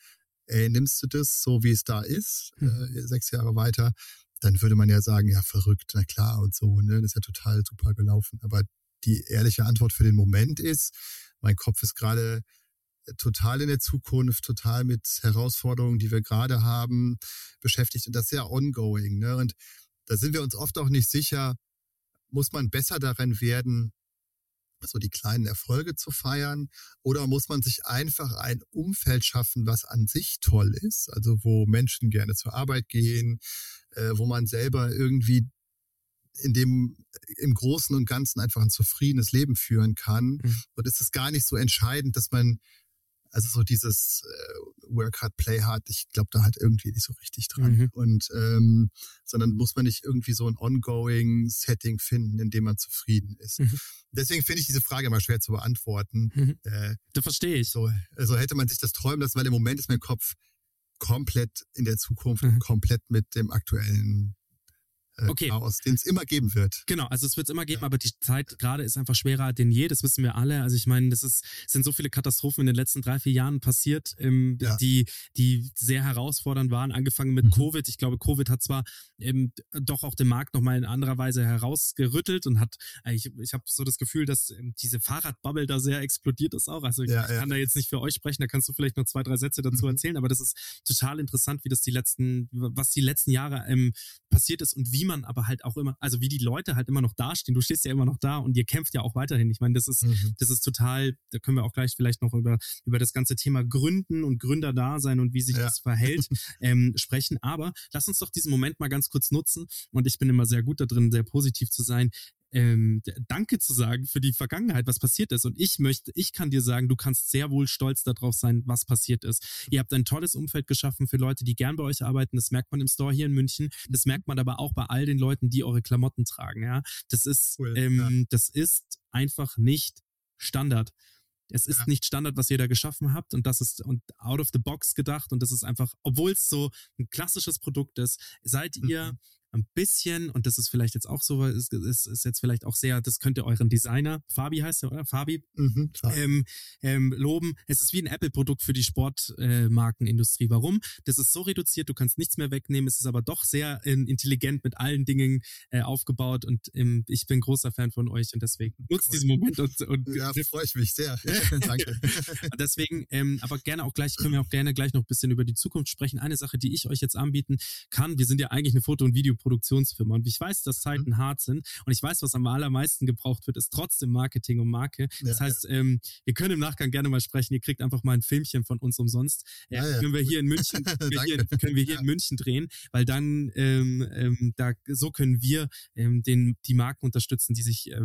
S5: ey, nimmst du das so, wie es da ist, äh, sechs Jahre weiter, dann würde man ja sagen, ja, verrückt, na klar und so, ne, das ist ja total super gelaufen. Aber die ehrliche Antwort für den Moment ist, mein Kopf ist gerade total in der Zukunft, total mit Herausforderungen, die wir gerade haben, beschäftigt und das ist ja ongoing. Ne? Und da sind wir uns oft auch nicht sicher, muss man besser darin werden, so die kleinen Erfolge zu feiern oder muss man sich einfach ein Umfeld schaffen, was an sich toll ist, also wo Menschen gerne zur Arbeit gehen, äh, wo man selber irgendwie in dem im Großen und Ganzen einfach ein zufriedenes Leben führen kann.
S6: Mhm.
S5: Und es ist gar nicht so entscheidend, dass man also so dieses äh, Work hard, play hard, ich glaube da halt irgendwie nicht so richtig dran.
S6: Mhm.
S5: Und ähm, sondern muss man nicht irgendwie so ein ongoing Setting finden, in dem man zufrieden ist.
S6: Mhm.
S5: Deswegen finde ich diese Frage immer schwer zu beantworten.
S6: Mhm.
S5: Äh,
S6: Das verstehe ich.
S5: so, also hätte man sich das träumen lassen, weil im Moment ist mein Kopf komplett in der Zukunft,
S6: Mhm.
S5: komplett mit dem aktuellen äh,
S6: Okay.
S5: Chaos, den es immer geben wird.
S6: Genau, also es wird es immer geben, aber die Zeit gerade ist einfach schwerer denn je, das wissen wir alle. Also ich meine, das ist, es sind so viele Katastrophen in den letzten drei, vier Jahren passiert, ähm,
S5: Ja.
S6: die, die sehr herausfordernd waren, angefangen mit
S5: Mhm.
S6: Covid. Ich glaube, Covid hat zwar ähm, doch auch den Markt nochmal in anderer Weise herausgerüttelt und hat, äh, ich, ich habe so das Gefühl, dass ähm, diese Fahrradbubble da sehr explodiert ist auch. Also ich
S5: Ja, ja.
S6: kann da jetzt nicht für euch sprechen, da kannst du vielleicht noch zwei, drei Sätze dazu
S5: Mhm.
S6: erzählen, aber das ist total interessant, wie das die letzten, was die letzten Jahre ähm, passiert ist und wie man aber halt auch immer, also wie die Leute halt immer noch dastehen. Du stehst ja immer noch da und ihr kämpft ja auch weiterhin. Ich meine, das ist,
S5: Mhm.
S6: das ist total, da können wir auch gleich vielleicht noch über, über das ganze Thema Gründen und Gründerdasein und wie sich
S5: Ja.
S6: das verhält ähm, sprechen. Aber lass uns doch diesen Moment mal ganz kurz nutzen und ich bin immer sehr gut da drin, sehr positiv zu sein. Ähm, Danke zu sagen für die Vergangenheit, was passiert ist. Und ich möchte, ich kann dir sagen, du kannst sehr wohl stolz darauf sein, was passiert ist. Ihr habt ein tolles Umfeld geschaffen für Leute, die gern bei euch arbeiten. Das merkt man im Store hier in München. Das merkt man aber auch bei all den Leuten, die eure Klamotten tragen. Ja, das ist,
S5: Cool,
S6: ähm,
S5: ja.
S6: das ist einfach nicht Standard. Es ist
S5: Ja.
S6: nicht Standard, was ihr da geschaffen habt und das ist und out of the box gedacht und das ist einfach, obwohl es so ein klassisches Produkt ist, seid ihr
S5: Mhm.
S6: Ein bisschen und das ist vielleicht jetzt auch so, ist, ist, ist jetzt vielleicht auch sehr, das könnt ihr euren Designer, Fabi heißt er, oder? Fabi,
S5: Mhm.
S6: ähm, ähm, loben. Es ist wie ein Apple-Produkt für die Sportmarkenindustrie. Äh. Warum? Das ist so reduziert, du kannst nichts mehr wegnehmen. Es ist aber doch sehr äh, intelligent mit allen Dingen äh, aufgebaut und ähm, ich bin großer Fan von euch und deswegen nutzt
S5: Cool.
S6: diesen Moment und, und
S5: ja, freue ich mich sehr. Danke.
S6: Deswegen, ähm, aber gerne auch gleich, können wir auch gerne gleich noch ein bisschen über die Zukunft sprechen. Eine Sache, die ich euch jetzt anbieten kann, wir sind ja eigentlich eine Foto- und Videoproduktionsfirma und ich weiß, dass Zeiten hart sind und ich weiß, was am allermeisten gebraucht wird, ist trotzdem Marketing und Marke. Das
S5: Ja,
S6: heißt, ähm, wir können im Nachgang gerne mal sprechen. Ihr kriegt einfach mal ein Filmchen von uns umsonst. Äh,
S5: Ja, ja,
S6: können wir hier in München, können wir hier, können wir hier in München drehen, weil dann ähm, ähm, da so können wir ähm, den die Marken unterstützen, die sich äh,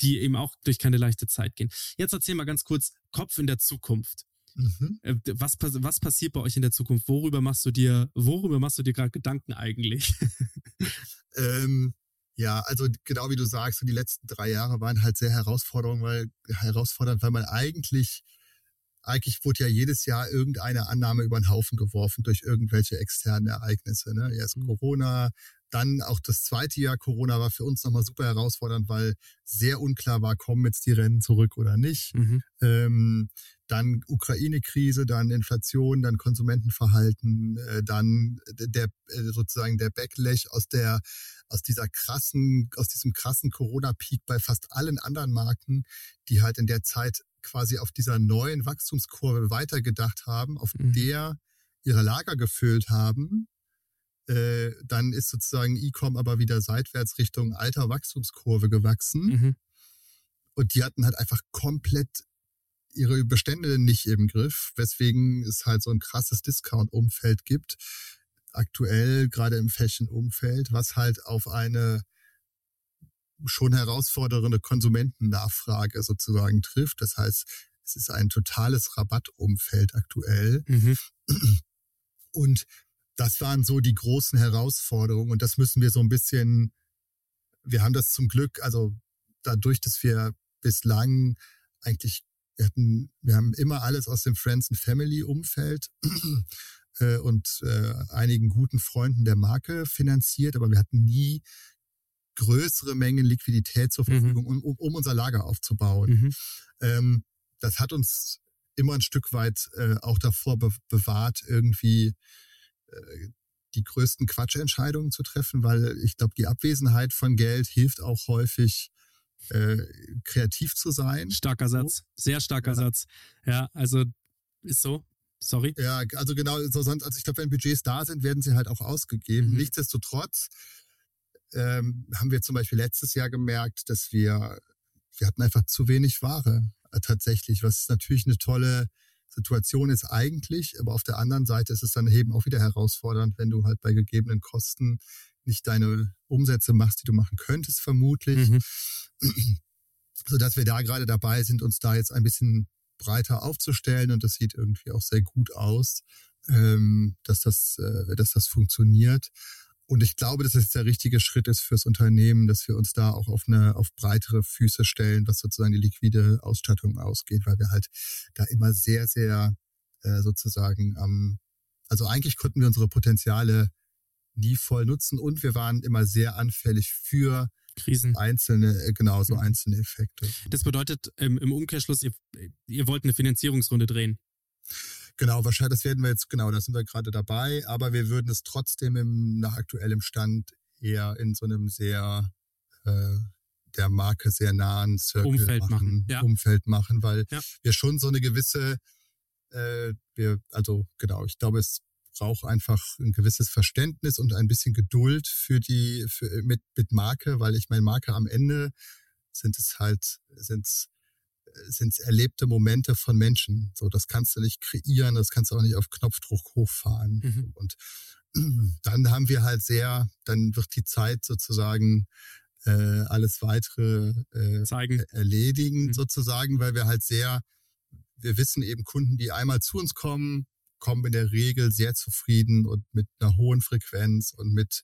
S6: die eben auch durch keine leichte Zeit gehen. Jetzt erzähl mal ganz kurz Kopf in der Zukunft.
S5: Mhm.
S6: Äh, Was, was passiert bei euch in der Zukunft? Worüber machst du dir, worüber machst du dir gerade Gedanken eigentlich?
S5: Ähm, ja, also genau wie du sagst, so die letzten drei Jahre waren halt sehr herausfordernd, weil, herausfordernd, weil man eigentlich, eigentlich wurde ja jedes Jahr irgendeine Annahme über den Haufen geworfen durch irgendwelche externen Ereignisse. Ne? Erst
S6: Mhm.
S5: Corona, dann auch das zweite Jahr Corona war für uns nochmal super herausfordernd, weil sehr unklar war, kommen jetzt die Rennen zurück oder nicht.
S6: Mhm.
S5: Ähm, dann Ukraine-Krise, dann Inflation, dann Konsumentenverhalten, äh, dann der äh, sozusagen der Backlash aus der aus dieser krassen, aus diesem krassen Corona-Peak bei fast allen anderen Marken, die halt in der Zeit quasi auf dieser neuen Wachstumskurve weitergedacht haben, auf
S6: Mhm.
S5: der ihre Lager gefüllt haben. Äh, dann ist sozusagen E-Com aber wieder seitwärts Richtung alter Wachstumskurve gewachsen.
S6: Mhm.
S5: Und die hatten halt einfach komplett ihre Bestände nicht im Griff, weswegen es halt so ein krasses Discount-Umfeld gibt. Aktuell, gerade im Fashion-Umfeld, was halt auf eine schon herausfordernde Konsumentennachfrage sozusagen trifft. Das heißt, es ist ein totales Rabattumfeld aktuell.
S6: Mhm.
S5: Und das waren so die großen Herausforderungen. Und das müssen wir so ein bisschen, wir haben das zum Glück, also dadurch, dass wir bislang eigentlich, wir hatten, wir haben immer alles aus dem Friends and Family Umfeld äh, und äh, einigen guten Freunden der Marke finanziert, aber wir hatten nie größere Mengen Liquidität zur
S6: Mhm.
S5: Verfügung, um, um, um unser Lager aufzubauen.
S6: Mhm.
S5: Ähm, das hat uns immer ein Stück weit äh, auch davor be bewahrt, irgendwie die größten Quatschentscheidungen zu treffen, weil ich glaube, die Abwesenheit von Geld hilft auch häufig, äh, kreativ zu sein.
S6: Starker Satz, sehr starker
S5: Ja.
S6: Satz. Ja, also ist so. Sorry.
S5: Ja, also genau, so sonst, also ich glaube, wenn Budgets da sind, werden sie halt auch ausgegeben.
S6: Mhm.
S5: Nichtsdestotrotz ähm, haben wir zum Beispiel letztes Jahr gemerkt, dass wir, wir hatten einfach zu wenig Ware äh, tatsächlich, was natürlich eine tolle Situation ist eigentlich, aber auf der anderen Seite ist es dann eben auch wieder herausfordernd, wenn du halt bei gegebenen Kosten nicht deine Umsätze machst, die du machen könntest, vermutlich.
S6: Mhm.
S5: Sodass wir da gerade dabei sind, uns da jetzt ein bisschen breiter aufzustellen und das sieht irgendwie auch sehr gut aus, ähm, dass, das, äh, dass das funktioniert. Und ich glaube, dass es der richtige Schritt ist fürs Unternehmen, dass wir uns da auch auf eine auf breitere Füße stellen, was sozusagen die liquide Ausstattung ausgeht, weil wir halt da immer sehr, sehr äh, sozusagen am, also eigentlich konnten wir unsere Potenziale nie voll nutzen und wir waren immer sehr anfällig für
S6: Krisen.
S5: einzelne, äh, genau, so
S6: Mhm.
S5: einzelne Effekte.
S6: Das bedeutet ähm, im Umkehrschluss, ihr, ihr wollt eine Finanzierungsrunde drehen.
S5: Genau, wahrscheinlich, das werden wir jetzt, genau, da sind wir gerade dabei, aber wir würden es trotzdem im, nach aktuellem Stand eher in so einem sehr, äh, der Marke sehr nahen Circle
S6: Umfeld machen,
S5: machen,
S6: ja.
S5: Umfeld machen, weil
S6: Ja.
S5: wir schon so eine gewisse, äh, wir, also genau, ich glaube, es braucht einfach ein gewisses Verständnis und ein bisschen Geduld für die, für, mit, mit Marke, weil ich meine, Marke am Ende sind es halt, sind es sind erlebte Momente von Menschen. So, das kannst du nicht kreieren, das kannst du auch nicht auf Knopfdruck hochfahren.
S6: Mhm.
S5: Und dann haben wir halt sehr, dann wird die Zeit sozusagen äh, alles weitere äh,
S6: Zeigen.
S5: erledigen
S6: Mhm.
S5: sozusagen, weil wir halt sehr, wir wissen eben Kunden, die einmal zu uns kommen, kommen in der Regel sehr zufrieden und mit einer hohen Frequenz und mit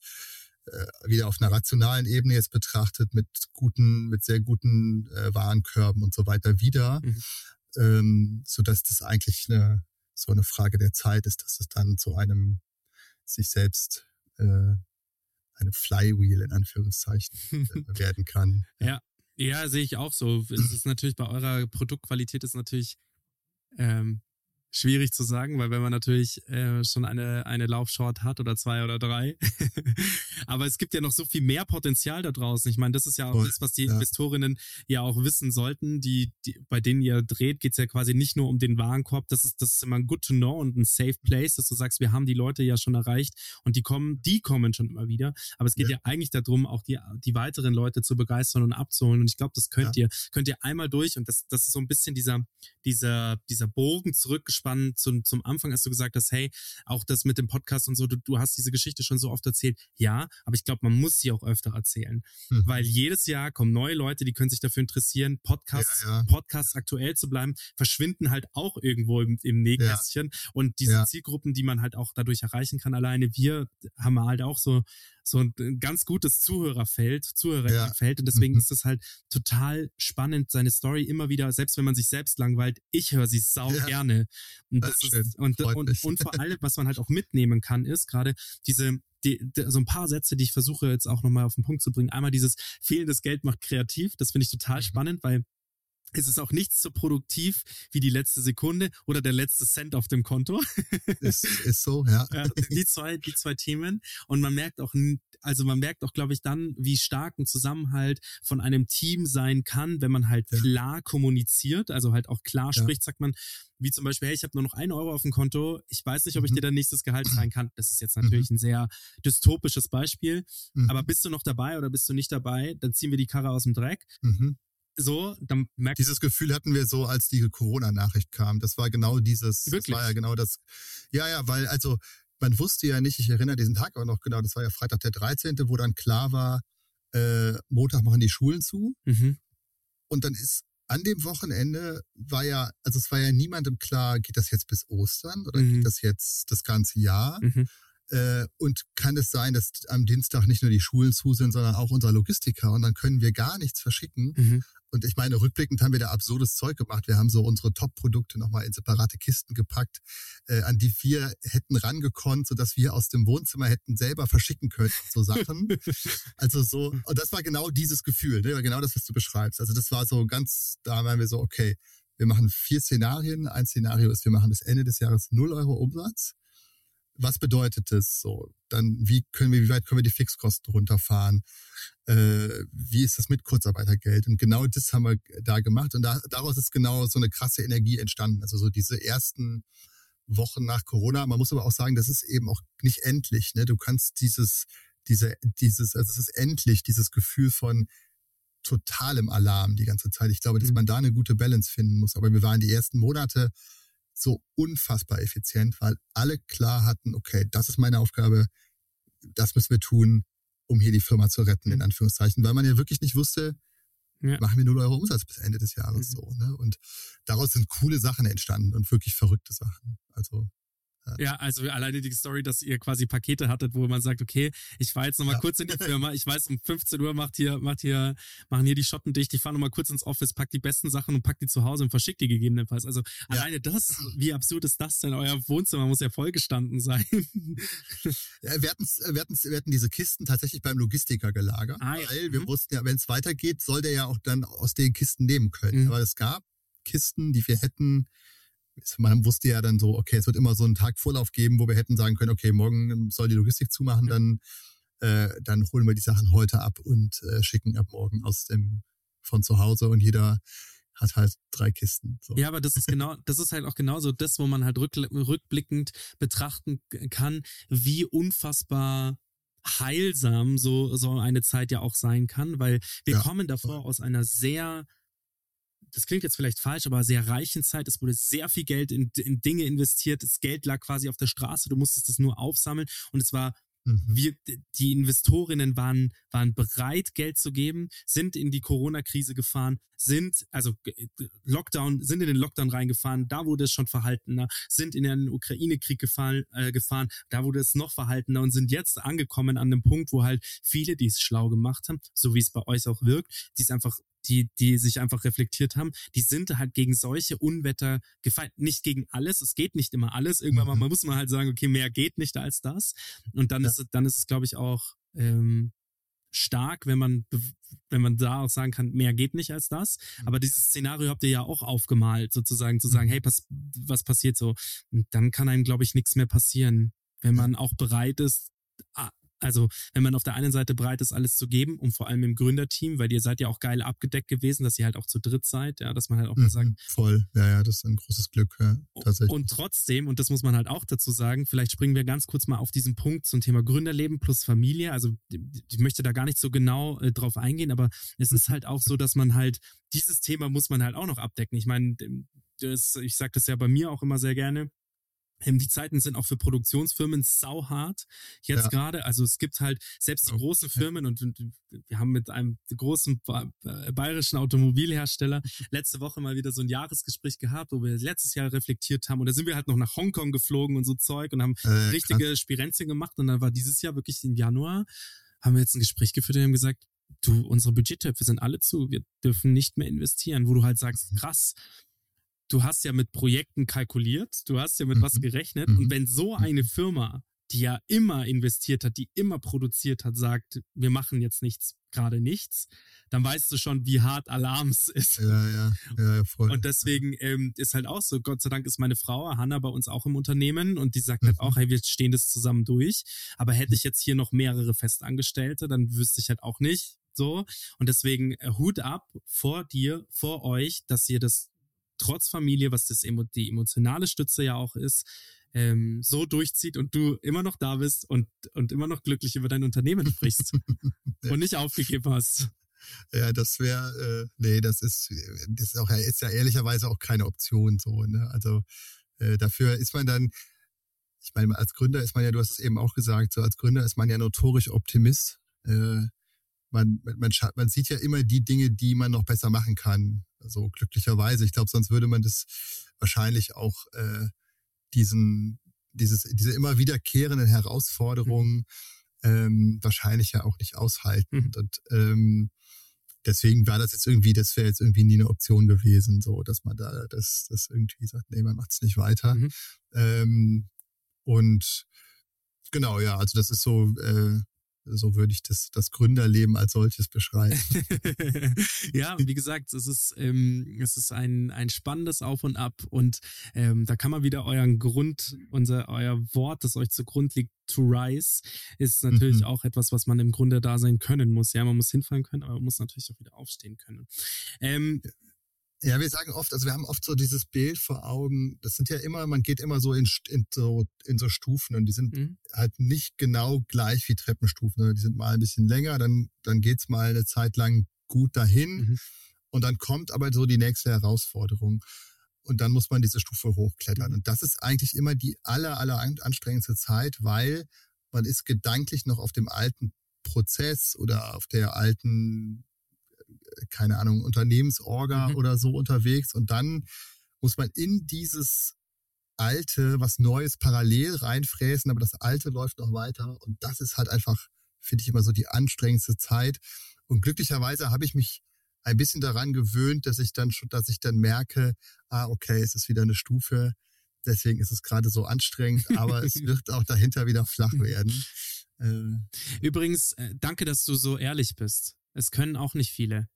S5: wieder auf einer rationalen Ebene jetzt betrachtet, mit guten, mit sehr guten äh, Warenkörben und so weiter wieder,
S6: Mhm.
S5: ähm, so dass das eigentlich eine, so eine Frage der Zeit ist, dass es dann zu einem sich selbst äh, eine Flywheel in Anführungszeichen äh, werden kann.
S6: Ja. Ja, sehe ich auch so. Es ist natürlich bei eurer Produktqualität ist natürlich ähm, schwierig zu sagen, weil wenn man natürlich äh, schon eine, eine Laufshort hat oder zwei oder drei, aber es gibt ja noch so viel mehr Potenzial da draußen. Ich meine, das ist ja auch
S5: Voll,
S6: das, was die
S5: ja.
S6: Investorinnen ja auch wissen sollten, die, die bei denen ihr dreht, geht's ja quasi nicht nur um den Warenkorb. Das ist, das ist immer ein good to know und ein safe place, dass du sagst, wir haben die Leute ja schon erreicht und die kommen, die kommen schon immer wieder. Aber es geht ja,
S5: Ja.
S6: eigentlich darum, auch die, die weiteren Leute zu begeistern und abzuholen. Und ich glaube, das könnt ihr, könnt ihr einmal durch. Und das, das ist so ein bisschen dieser, dieser, dieser Bogen zurückgespannt zum, zum Anfang, als du gesagt hast, hey, auch das mit dem Podcast und so, du, du hast diese Geschichte schon so oft erzählt. Ja, aber ich glaube, man muss sie auch öfter erzählen.
S5: Mhm.
S6: Weil jedes Jahr kommen neue Leute, die können sich dafür interessieren, Podcasts,
S5: Ja, ja.
S6: Podcasts aktuell zu bleiben, verschwinden halt auch irgendwo im, im Nähkästchen. Und diese
S5: Ja.
S6: Zielgruppen, die man halt auch dadurch erreichen kann, alleine wir haben halt auch so, so ein ganz gutes Zuhörerfeld, Zuhörerfeld. Und deswegen
S5: Mhm.
S6: ist es halt total spannend, seine Story immer wieder, selbst wenn man sich selbst langweilt, ich höre sie sau
S5: Ja.
S6: gerne. Und,
S5: Das
S6: das
S5: ist
S6: und, und, und vor allem, was man halt auch mitnehmen kann, ist gerade diese, die, die, so ein paar Sätze, die ich versuche jetzt auch nochmal auf den Punkt zu bringen. Einmal dieses fehlendes Geld macht kreativ. Das finde ich total
S5: Mhm.
S6: spannend, weil es ist auch nichts so produktiv wie die letzte Sekunde oder der letzte Cent auf dem Konto.
S5: Ist, ist so, ja.
S6: Ja, die zwei, die zwei Themen. Und man merkt auch, also man merkt auch, glaube ich, dann, wie stark ein Zusammenhalt von einem Team sein kann, wenn man halt
S5: Ja.
S6: klar kommuniziert, also halt auch klar
S5: Ja.
S6: spricht, sagt man, wie zum Beispiel, hey, ich habe nur noch einen Euro auf dem Konto, ich weiß nicht, ob ich
S5: Mhm.
S6: dir dein nächstes Gehalt zahlen kann. Das ist jetzt natürlich ein sehr dystopisches Beispiel,
S5: Mhm.
S6: aber bist du noch dabei oder bist du nicht dabei, dann ziehen wir die Karre aus dem Dreck. So, dann merkt
S5: Dieses Gefühl hatten wir so, als die Corona-Nachricht kam. Das war genau dieses,
S6: Wirklich?
S5: das war ja genau das. Ja, ja, weil also man wusste ja nicht, ich erinnere diesen Tag auch noch genau, das war ja Freitag der 13., wo dann klar war, äh, Montag machen die Schulen zu.
S6: Mhm.
S5: Und dann ist an dem Wochenende war ja, also es war ja niemandem klar, geht das jetzt bis Ostern oder
S6: Mhm.
S5: geht das jetzt das ganze Jahr?
S6: Mhm.
S5: Äh, und kann es sein, dass am Dienstag nicht nur die Schulen zu sind, sondern auch unser Logistiker und dann können wir gar nichts verschicken.
S6: Mhm.
S5: Und ich meine, rückblickend haben wir da absurdes Zeug gemacht. Wir haben so unsere Top-Produkte nochmal in separate Kisten gepackt, äh, an die wir hätten rangekonnt, sodass wir aus dem Wohnzimmer hätten selber verschicken können, so Sachen. also so, und das war genau dieses Gefühl, ne? genau das, was du beschreibst. Also das war so ganz, da waren wir so, okay, wir machen vier Szenarien. Ein Szenario ist, wir machen bis Ende des Jahres 0 Euro Umsatz. Was bedeutet das so? Dann, wie können wir, wie weit können wir die Fixkosten runterfahren? Äh, wie ist das mit Kurzarbeitergeld? Und genau das haben wir da gemacht. Und da, daraus ist genau so eine krasse Energie entstanden. Also so diese ersten Wochen nach Corona. Man muss aber auch sagen, das ist eben auch nicht endlich. Ne? Du kannst dieses, diese, dieses, also es ist endlich dieses Gefühl von totalem Alarm die ganze Zeit. Ich glaube, dass
S6: Mhm.
S5: man da eine gute Balance finden muss. Aber wir waren die ersten Monate so unfassbar effizient, weil alle klar hatten, okay, das ist meine Aufgabe, das müssen wir tun, um hier die Firma zu retten, in
S6: Mhm.
S5: Anführungszeichen, weil man ja wirklich nicht wusste,
S6: Ja.
S5: machen wir 0 Euro Umsatz bis Ende des Jahres
S6: Mhm.
S5: so. Ne? Und daraus sind coole Sachen entstanden und wirklich verrückte Sachen. Also
S6: Ja, also alleine die Story, dass ihr quasi Pakete hattet, wo man sagt, okay, ich fahre jetzt nochmal ja. kurz in die Firma, ich weiß, um 15 Uhr macht hier, macht hier, machen hier die Schotten dicht, ich fahre nochmal kurz ins Office, pack die besten Sachen und pack die zu Hause und verschick die gegebenenfalls. Also ja. alleine das, wie absurd ist das denn? Euer Wohnzimmer muss ja vollgestanden sein.
S5: Ja, wir, hatten, wir, hatten, wir hatten diese Kisten tatsächlich beim Logistiker gelagert, ah, ja. weil wir mhm. wussten ja, wenn es weitergeht, soll der ja auch dann aus den Kisten nehmen können. Mhm. Aber es gab Kisten, die wir hätten man wusste ja dann so, okay, es wird immer so einen Tag Vorlauf geben, wo wir hätten sagen können, okay, morgen soll die Logistik zumachen, dann, äh, dann holen wir die Sachen heute ab und äh, schicken ab morgen aus dem von zu Hause und jeder hat halt drei Kisten. So.
S6: Ja, aber das ist genau, das ist halt auch genauso das, wo man halt rück, rückblickend betrachten kann, wie unfassbar heilsam so, so eine Zeit ja auch sein kann, weil wir ja. kommen davor aus einer sehr das klingt jetzt vielleicht falsch, aber sehr reichen Zeit. Es wurde sehr viel Geld in, in Dinge investiert. Das Geld lag quasi auf der Straße. Du musstest es nur aufsammeln. Und es war mhm. wir, die Investorinnen waren, waren bereit, Geld zu geben, sind in die Corona-Krise gefahren, sind, also Lockdown, sind in den Lockdown reingefahren, da wurde es schon verhaltener, sind in den Ukraine-Krieg gefahren, äh, gefahren, da wurde es noch verhaltener und sind jetzt angekommen an dem Punkt, wo halt viele, die es schlau gemacht haben, so wie es bei euch auch wirkt, die es einfach die, die sich einfach reflektiert haben, die sind halt gegen solche Unwetter gefeit. Nicht gegen alles, es geht nicht immer alles. Irgendwann mhm. mal muss man halt sagen, okay, mehr geht nicht als das. Und dann ja. ist, dann ist es, glaube ich, auch ähm, stark, wenn man, wenn man da auch sagen kann, mehr geht nicht als das. Mhm. Aber dieses Szenario habt ihr ja auch aufgemalt, sozusagen, zu sagen, mhm. hey, pass, was passiert so? Und dann kann einem, glaube ich, nichts mehr passieren, wenn man auch bereit ist, also, wenn man auf der einen Seite bereit ist, alles zu geben, und vor allem im Gründerteam, weil ihr seid ja auch geil abgedeckt gewesen, dass ihr halt auch zu dritt seid, ja, dass man halt auch mal mhm, sagt.
S5: Voll, ja, ja, das ist ein großes Glück, ja,
S6: tatsächlich. Und trotzdem, und das muss man halt auch dazu sagen, vielleicht springen wir ganz kurz mal auf diesen Punkt zum Thema Gründerleben plus Familie. Also, ich möchte da gar nicht so genau äh, drauf eingehen, aber es ist halt auch so, dass man halt, dieses Thema muss man halt auch noch abdecken. Ich meine, das, ich sage das ja bei mir auch immer sehr gerne die Zeiten sind auch für Produktionsfirmen sauhart jetzt ja. gerade. Also es gibt halt selbst die großen Firmen und, und, wir haben mit einem großen bayerischen Automobilhersteller letzte Woche mal wieder so ein Jahresgespräch gehabt, wo wir letztes Jahr reflektiert haben und da sind wir halt noch nach Hongkong geflogen und so Zeug und haben äh, richtige Spirenzien gemacht und dann war dieses Jahr wirklich im Januar haben wir jetzt ein Gespräch geführt und haben gesagt, du, unsere Budgettöpfe sind alle zu, wir dürfen nicht mehr investieren, wo du halt sagst, mhm. krass, du hast ja mit Projekten kalkuliert, du hast ja mit mhm. was gerechnet. Mhm. Und wenn so eine Firma, die ja immer investiert hat, die immer produziert hat, sagt, wir machen jetzt nichts, gerade nichts, dann weißt du schon, wie hart Alarms ist.
S5: Ja, ja, ja, voll.
S6: Und deswegen ähm, ist halt auch so, Gott sei Dank ist meine Frau, Hanna, bei uns auch im Unternehmen und die sagt halt mhm. halt auch, hey, wir stehen das zusammen durch. Aber hätte ich jetzt hier noch mehrere Festangestellte, dann wüsste ich halt auch nicht, so. Und deswegen äh, Hut ab vor dir, vor euch, dass ihr das trotz Familie, was das die emotionale Stütze ja auch ist, ähm, so durchzieht und du immer noch da bist und, und immer noch glücklich über dein Unternehmen sprichst und nicht aufgegeben hast.
S5: Ja, das wäre, äh, nee, das ist, das ist auch ist ja ehrlicherweise auch keine Option so. Ne? Also äh, dafür ist man dann, ich meine, als Gründer ist man ja, du hast es eben auch gesagt, so als Gründer ist man ja notorisch Optimist. Äh, man, man, man sieht ja immer die Dinge, die man noch besser machen kann. Also glücklicherweise. Ich glaube, sonst würde man das wahrscheinlich auch äh, diesen, dieses, diese immer wiederkehrenden Herausforderungen ähm, wahrscheinlich ja auch nicht aushalten. Mhm. Und ähm, deswegen war das jetzt irgendwie, das wäre jetzt irgendwie nie eine Option gewesen, so dass man da das, das irgendwie sagt, nee, man macht es nicht weiter. Mhm. Ähm, und genau, ja, also das ist so äh, so würde ich das, das Gründerleben als solches beschreiben.
S6: ja, wie gesagt, es ist, ähm, es ist ein, ein spannendes Auf und Ab und ähm, da kann man wieder euren Grund, unser, euer Wort, das euch zugrund liegt, to rise, ist natürlich mhm. auch etwas, was man im Grunde da sein können muss. Ja, man muss hinfallen können, aber man muss natürlich auch wieder aufstehen können. Ähm,
S5: ja, wir sagen oft, also wir haben oft so dieses Bild vor Augen, das sind ja immer, man geht immer so in, in, so, in so Stufen und die sind mhm. halt nicht genau gleich wie Treppenstufen. Ne? Die sind mal ein bisschen länger, dann, dann geht's mal eine Zeit lang gut dahin mhm. und dann kommt aber so die nächste Herausforderung. Und dann muss man diese Stufe hochklettern. Mhm. Und das ist eigentlich immer die aller, aller anstrengendste Zeit, weil man ist gedanklich noch auf dem alten Prozess oder auf der alten keine Ahnung, Unternehmensorga mhm. oder so unterwegs und dann muss man in dieses Alte, was Neues parallel reinfräsen, aber das Alte läuft noch weiter. Und das ist halt einfach, finde ich immer so die anstrengendste Zeit. Und glücklicherweise habe ich mich ein bisschen daran gewöhnt, dass ich dann schon, dass ich dann merke, ah, okay, es ist wieder eine Stufe. Deswegen ist es gerade so anstrengend, aber es wird auch dahinter wieder flach werden.
S6: Äh, Übrigens, äh, danke, dass du so ehrlich bist. Es können auch nicht viele.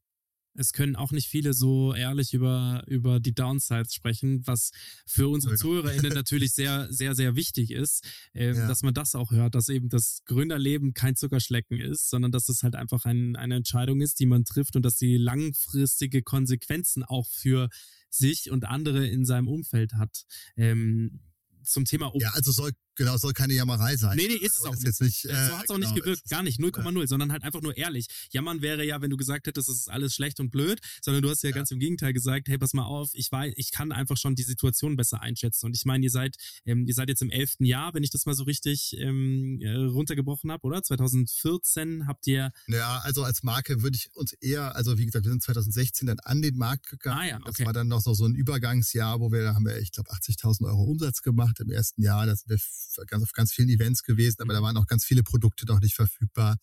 S6: Es können auch nicht viele so ehrlich über, über die Downsides sprechen, was für unsere ZuhörerInnen natürlich sehr, sehr, sehr wichtig ist, äh, ja. dass man das auch hört, dass eben das Gründerleben kein Zuckerschlecken ist, sondern dass es halt einfach ein, eine Entscheidung ist, die man trifft und dass sie langfristige Konsequenzen auch für sich und andere in seinem Umfeld hat. Ähm, zum Thema.
S5: Ja, also soll Genau, soll keine Jammerei sein.
S6: Nee, nee, ist es auch
S5: nicht. nicht
S6: äh, so hat es auch genau, nicht gewirkt, gar nicht, 0,0, ja. sondern halt einfach nur ehrlich. Jammern wäre ja, wenn du gesagt hättest, es ist alles schlecht und blöd, sondern du hast ja, ja, ganz im Gegenteil gesagt, hey, pass mal auf, ich weiß, ich kann einfach schon die Situation besser einschätzen. Und ich meine, ihr seid, ähm, ihr seid jetzt im elften Jahr, wenn ich das mal so richtig ähm, äh, runtergebrochen habe, oder? 2014 habt ihr.
S5: Ja, also als Marke würde ich uns eher, also wie gesagt, wir sind 2016 dann an den Markt gegangen. Ah, ja, okay. Das war dann noch so, so ein Übergangsjahr, wo wir, da haben wir, ich glaube, 80.000 Euro Umsatz gemacht im ersten Jahr. Das wir ganz auf ganz viel vielen Events gewesen, aber da mhm. waren auch ganz viele Produkte noch nicht verfügbar.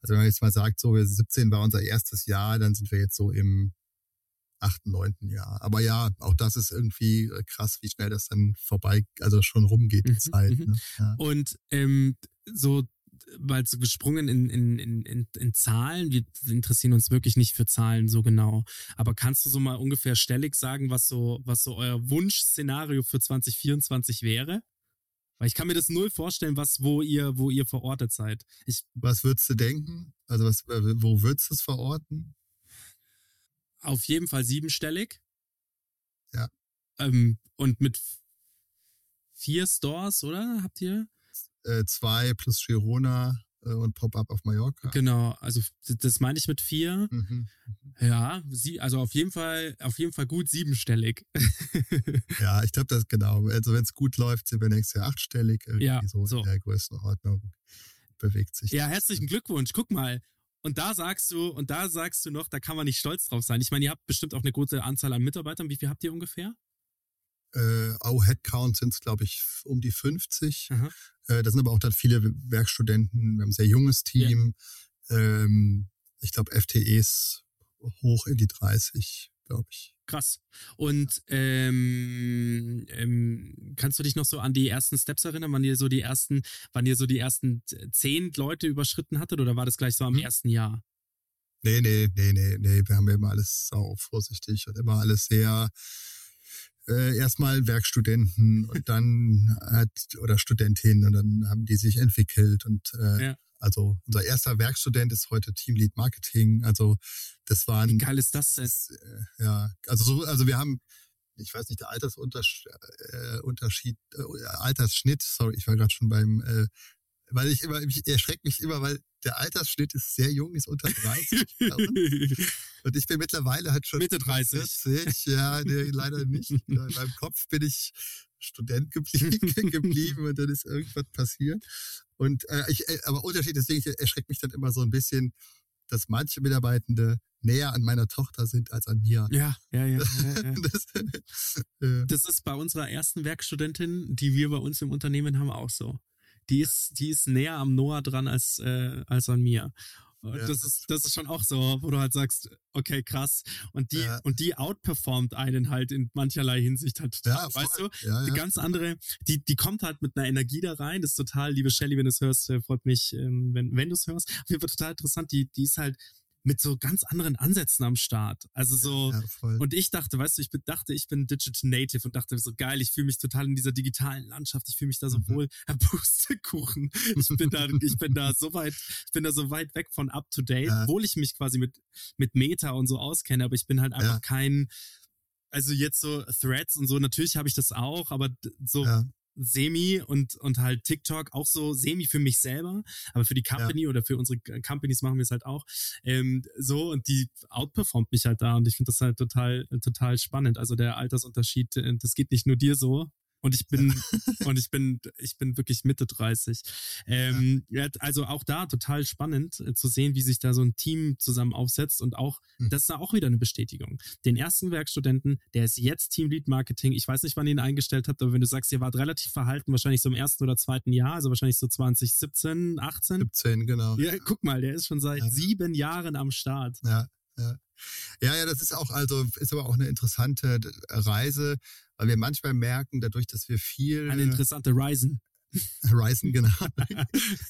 S5: Also wenn man jetzt mal sagt, so 17 war unser erstes Jahr, dann sind wir jetzt so im achten, neunten Jahr. Aber ja, auch das ist irgendwie äh, krass, wie schnell das dann vorbei, also schon rumgeht, die mhm, Zeit.
S6: Mhm. Ne? Ja. Und ähm, so weil so gesprungen in, in, in, in Zahlen, wir interessieren uns wirklich nicht für Zahlen so genau. Aber kannst du so mal ungefähr stellig sagen, was so, was so euer Wunschszenario für 2024 wäre? Weil ich kann mir das null vorstellen, was, wo ihr, wo ihr verortet seid. Ich,
S5: was würdest du denken? Also was, äh, wo würdest du es verorten?
S6: Auf jeden Fall siebenstellig.
S5: Ja.
S6: Ähm, und mit vier Stores, oder? Habt ihr?
S5: Äh, zwei plus Girona. Äh, und Pop-up auf Mallorca.
S6: Genau, also das meine ich mit vier. Mhm. Ja, sie, also auf jeden Fall, auf jeden Fall gut siebenstellig.
S5: ja, ich glaube, das genau. Also wenn es gut läuft, sind wir nächstes Jahr achtstellig. Irgendwie
S6: ja,
S5: so,
S6: so
S5: in der Größenordnung bewegt sich.
S6: Ja, herzlichen Glückwunsch. Guck mal. Und da sagst du, und da sagst du noch, da kann man nicht stolz drauf sein. Ich meine, ihr habt bestimmt auch eine gute Anzahl an Mitarbeitern. Wie viel habt ihr ungefähr?
S5: Äh, auch Headcount sind es, glaube ich, um die 50. Äh, da sind aber auch dann viele Werkstudenten. Wir haben ein sehr junges Team. Ja. Ähm, ich glaube, FTEs hoch in die 30, glaube ich.
S6: Krass. Und ähm, ähm, kannst du dich noch so an die ersten Steps erinnern, wann ihr so die ersten, wann ihr so die ersten zehn Leute überschritten hattet oder war das gleich so am hm. ersten Jahr?
S5: Nee, nee, nee, nee, nee. Wir haben immer alles sau vorsichtig und immer alles sehr äh, erstmal Werkstudenten und dann hat oder Studentin und dann haben die sich entwickelt und äh, ja. also unser erster Werkstudent ist heute Teamlead Marketing. Also das war ein
S6: Wie geil ist das denn?
S5: Äh, ja, also so, also wir haben ich weiß nicht, der Altersunterschied, äh, Unterschied, äh, Altersschnitt, sorry, ich war gerade schon beim äh, weil ich immer, ich erschreckt mich immer, weil der Altersschnitt ist sehr jung, ist unter 30. und ich bin mittlerweile halt schon
S6: Mitte 30.
S5: 40, ja, nee, leider nicht. In meinem Kopf bin ich Student geblieben, geblieben und dann ist irgendwas passiert. Und äh, ich, äh, aber Unterschied, deswegen erschreckt mich dann immer so ein bisschen, dass manche Mitarbeitende näher an meiner Tochter sind als an mir.
S6: Ja, ja, ja. ja, ja. das, äh, das ist bei unserer ersten Werkstudentin, die wir bei uns im Unternehmen haben, auch so die ist, die ist näher am Noah dran als, äh, als an mir. Ja. Das ist, das ist schon auch so, wo du halt sagst, okay, krass. Und die, ja. und die outperformt einen halt in mancherlei Hinsicht halt ja, weißt du? Ja, die ganz andere, die, die kommt halt mit einer Energie da rein. Das ist total, liebe Shelly, wenn du es hörst, äh, freut mich, ähm, wenn, wenn du es hörst. Auf jeden Fall total interessant. Die, die ist halt, mit so ganz anderen Ansätzen am Start. Also so, ja, und ich dachte, weißt du, ich dachte, ich bin Digital Native und dachte so geil, ich fühle mich total in dieser digitalen Landschaft, ich fühle mich da so mhm. wohl, Herr Pustekuchen. Ich bin da, ich bin da so weit, ich bin da so weit weg von up to date, ja. obwohl ich mich quasi mit, mit Meta und so auskenne, aber ich bin halt einfach kein, also jetzt so Threads und so, natürlich habe ich das auch, aber so ja semi und, und halt TikTok auch so semi für mich selber, aber für die Company ja. oder für unsere Companies machen wir es halt auch ähm, so und die outperformt mich halt da und ich finde das halt total, total spannend. Also der Altersunterschied, äh, das geht nicht nur dir so, Und ich bin, und ich bin, ich bin wirklich Mitte 30. Ähm, ja. Also auch da total spannend äh, zu sehen, wie sich da so ein Team zusammen aufsetzt und auch, hm. das ist da auch wieder eine Bestätigung. Den ersten Werkstudenten, der ist jetzt Teamlead Marketing. Ich weiß nicht, wann ihr ihn eingestellt habt, aber wenn du sagst, ihr wart relativ verhalten, wahrscheinlich so im ersten oder zweiten Jahr, also wahrscheinlich so 2017, 18.
S5: 17, genau.
S6: Ja, guck mal, der ist schon seit ja. sieben Jahren am Start.
S5: Ja, ja. Ja, ja, das ist auch, also, ist aber auch eine interessante Reise, weil wir manchmal merken, dadurch, dass wir viel.
S6: Eine interessante Reisen.
S5: Reisen, genau.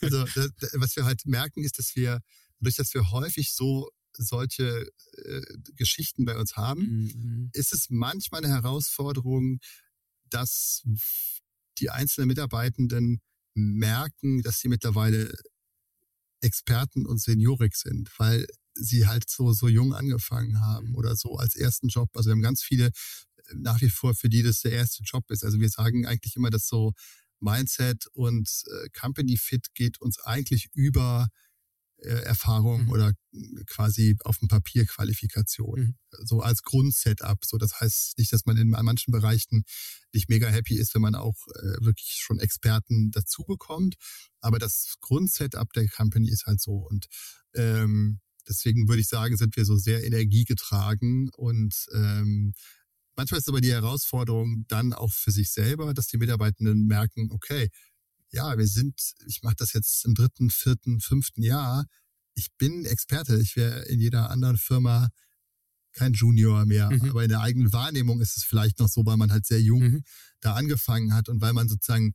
S5: also, das, was wir halt merken, ist, dass wir, dadurch, dass wir häufig so solche äh, Geschichten bei uns haben, mhm. ist es manchmal eine Herausforderung, dass die einzelnen Mitarbeitenden merken, dass sie mittlerweile Experten und Seniorik sind, weil sie halt so, so jung angefangen haben mhm. oder so als ersten Job. Also wir haben ganz viele nach wie vor, für die das der erste Job ist. Also wir sagen eigentlich immer, dass so Mindset und äh, Company Fit geht uns eigentlich über äh, Erfahrung mhm. oder äh, quasi auf dem Papier Qualifikation. Mhm. So als Grundsetup. So, das heißt nicht, dass man in manchen Bereichen nicht mega happy ist, wenn man auch äh, wirklich schon Experten dazu bekommt. Aber das Grundsetup der Company ist halt so. Und ähm, Deswegen würde ich sagen, sind wir so sehr energiegetragen und ähm, manchmal ist aber die Herausforderung dann auch für sich selber, dass die Mitarbeitenden merken, okay, ja, wir sind, ich mache das jetzt im dritten, vierten, fünften Jahr. Ich bin Experte. Ich wäre in jeder anderen Firma kein Junior mehr. Mhm. Aber in der eigenen Wahrnehmung ist es vielleicht noch so, weil man halt sehr jung mhm. da angefangen hat und weil man sozusagen,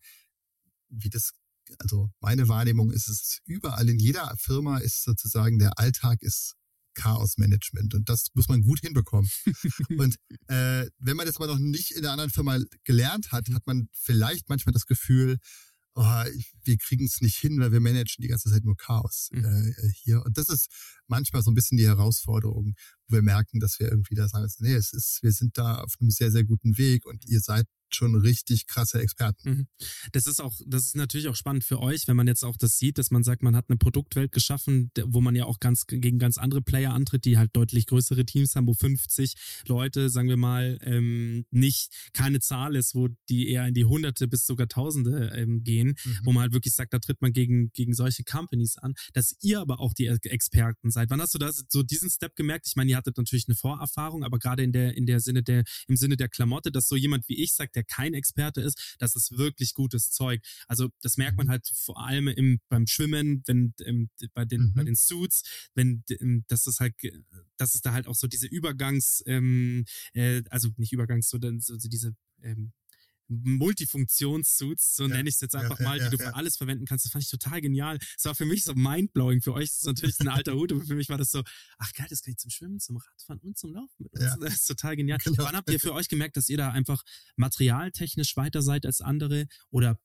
S5: wie das also meine Wahrnehmung ist es überall in jeder Firma ist sozusagen der Alltag ist Chaosmanagement und das muss man gut hinbekommen. und äh, wenn man das aber noch nicht in der anderen Firma gelernt hat, hat man vielleicht manchmal das Gefühl, oh, wir kriegen es nicht hin, weil wir managen die ganze Zeit nur Chaos mhm. äh, hier. Und das ist manchmal so ein bisschen die Herausforderung, wo wir merken, dass wir irgendwie da sagen, nee, es ist, wir sind da auf einem sehr, sehr guten Weg und ihr seid schon richtig krasse Experten. Mhm.
S6: Das ist auch, das ist natürlich auch spannend für euch, wenn man jetzt auch das sieht, dass man sagt, man hat eine Produktwelt geschaffen, wo man ja auch ganz gegen ganz andere Player antritt, die halt deutlich größere Teams haben, wo 50 Leute, sagen wir mal, ähm, nicht keine Zahl ist, wo die eher in die Hunderte bis sogar Tausende ähm, gehen, mhm. wo man halt wirklich sagt, da tritt man gegen gegen solche Companies an, dass ihr aber auch die Experten seid. Wann hast du da so diesen Step gemerkt? Ich meine, ihr hattet natürlich eine Vorerfahrung, aber gerade in der in der Sinne der im Sinne der Klamotte, dass so jemand wie ich sagt, der kein Experte ist, das ist wirklich gutes Zeug. Also das merkt man mhm. halt vor allem im, beim Schwimmen, wenn im, bei den mhm. bei den Suits, wenn das ist halt, dass es da halt auch so diese Übergangs, ähm, äh, also nicht Übergangs, sondern so, so diese ähm, Multifunktionssuits, so ja, nenne ich es jetzt einfach ja, mal, die du für alles verwenden kannst. Das fand ich total genial. Das war für mich so mindblowing. Für euch ist es natürlich ein alter Hut, aber für mich war das so, ach geil, das kann ich zum Schwimmen, zum Radfahren und zum Laufen mit uns. Das ist total genial. Genau. Wann habt ihr für euch gemerkt, dass ihr da einfach materialtechnisch weiter seid als andere oder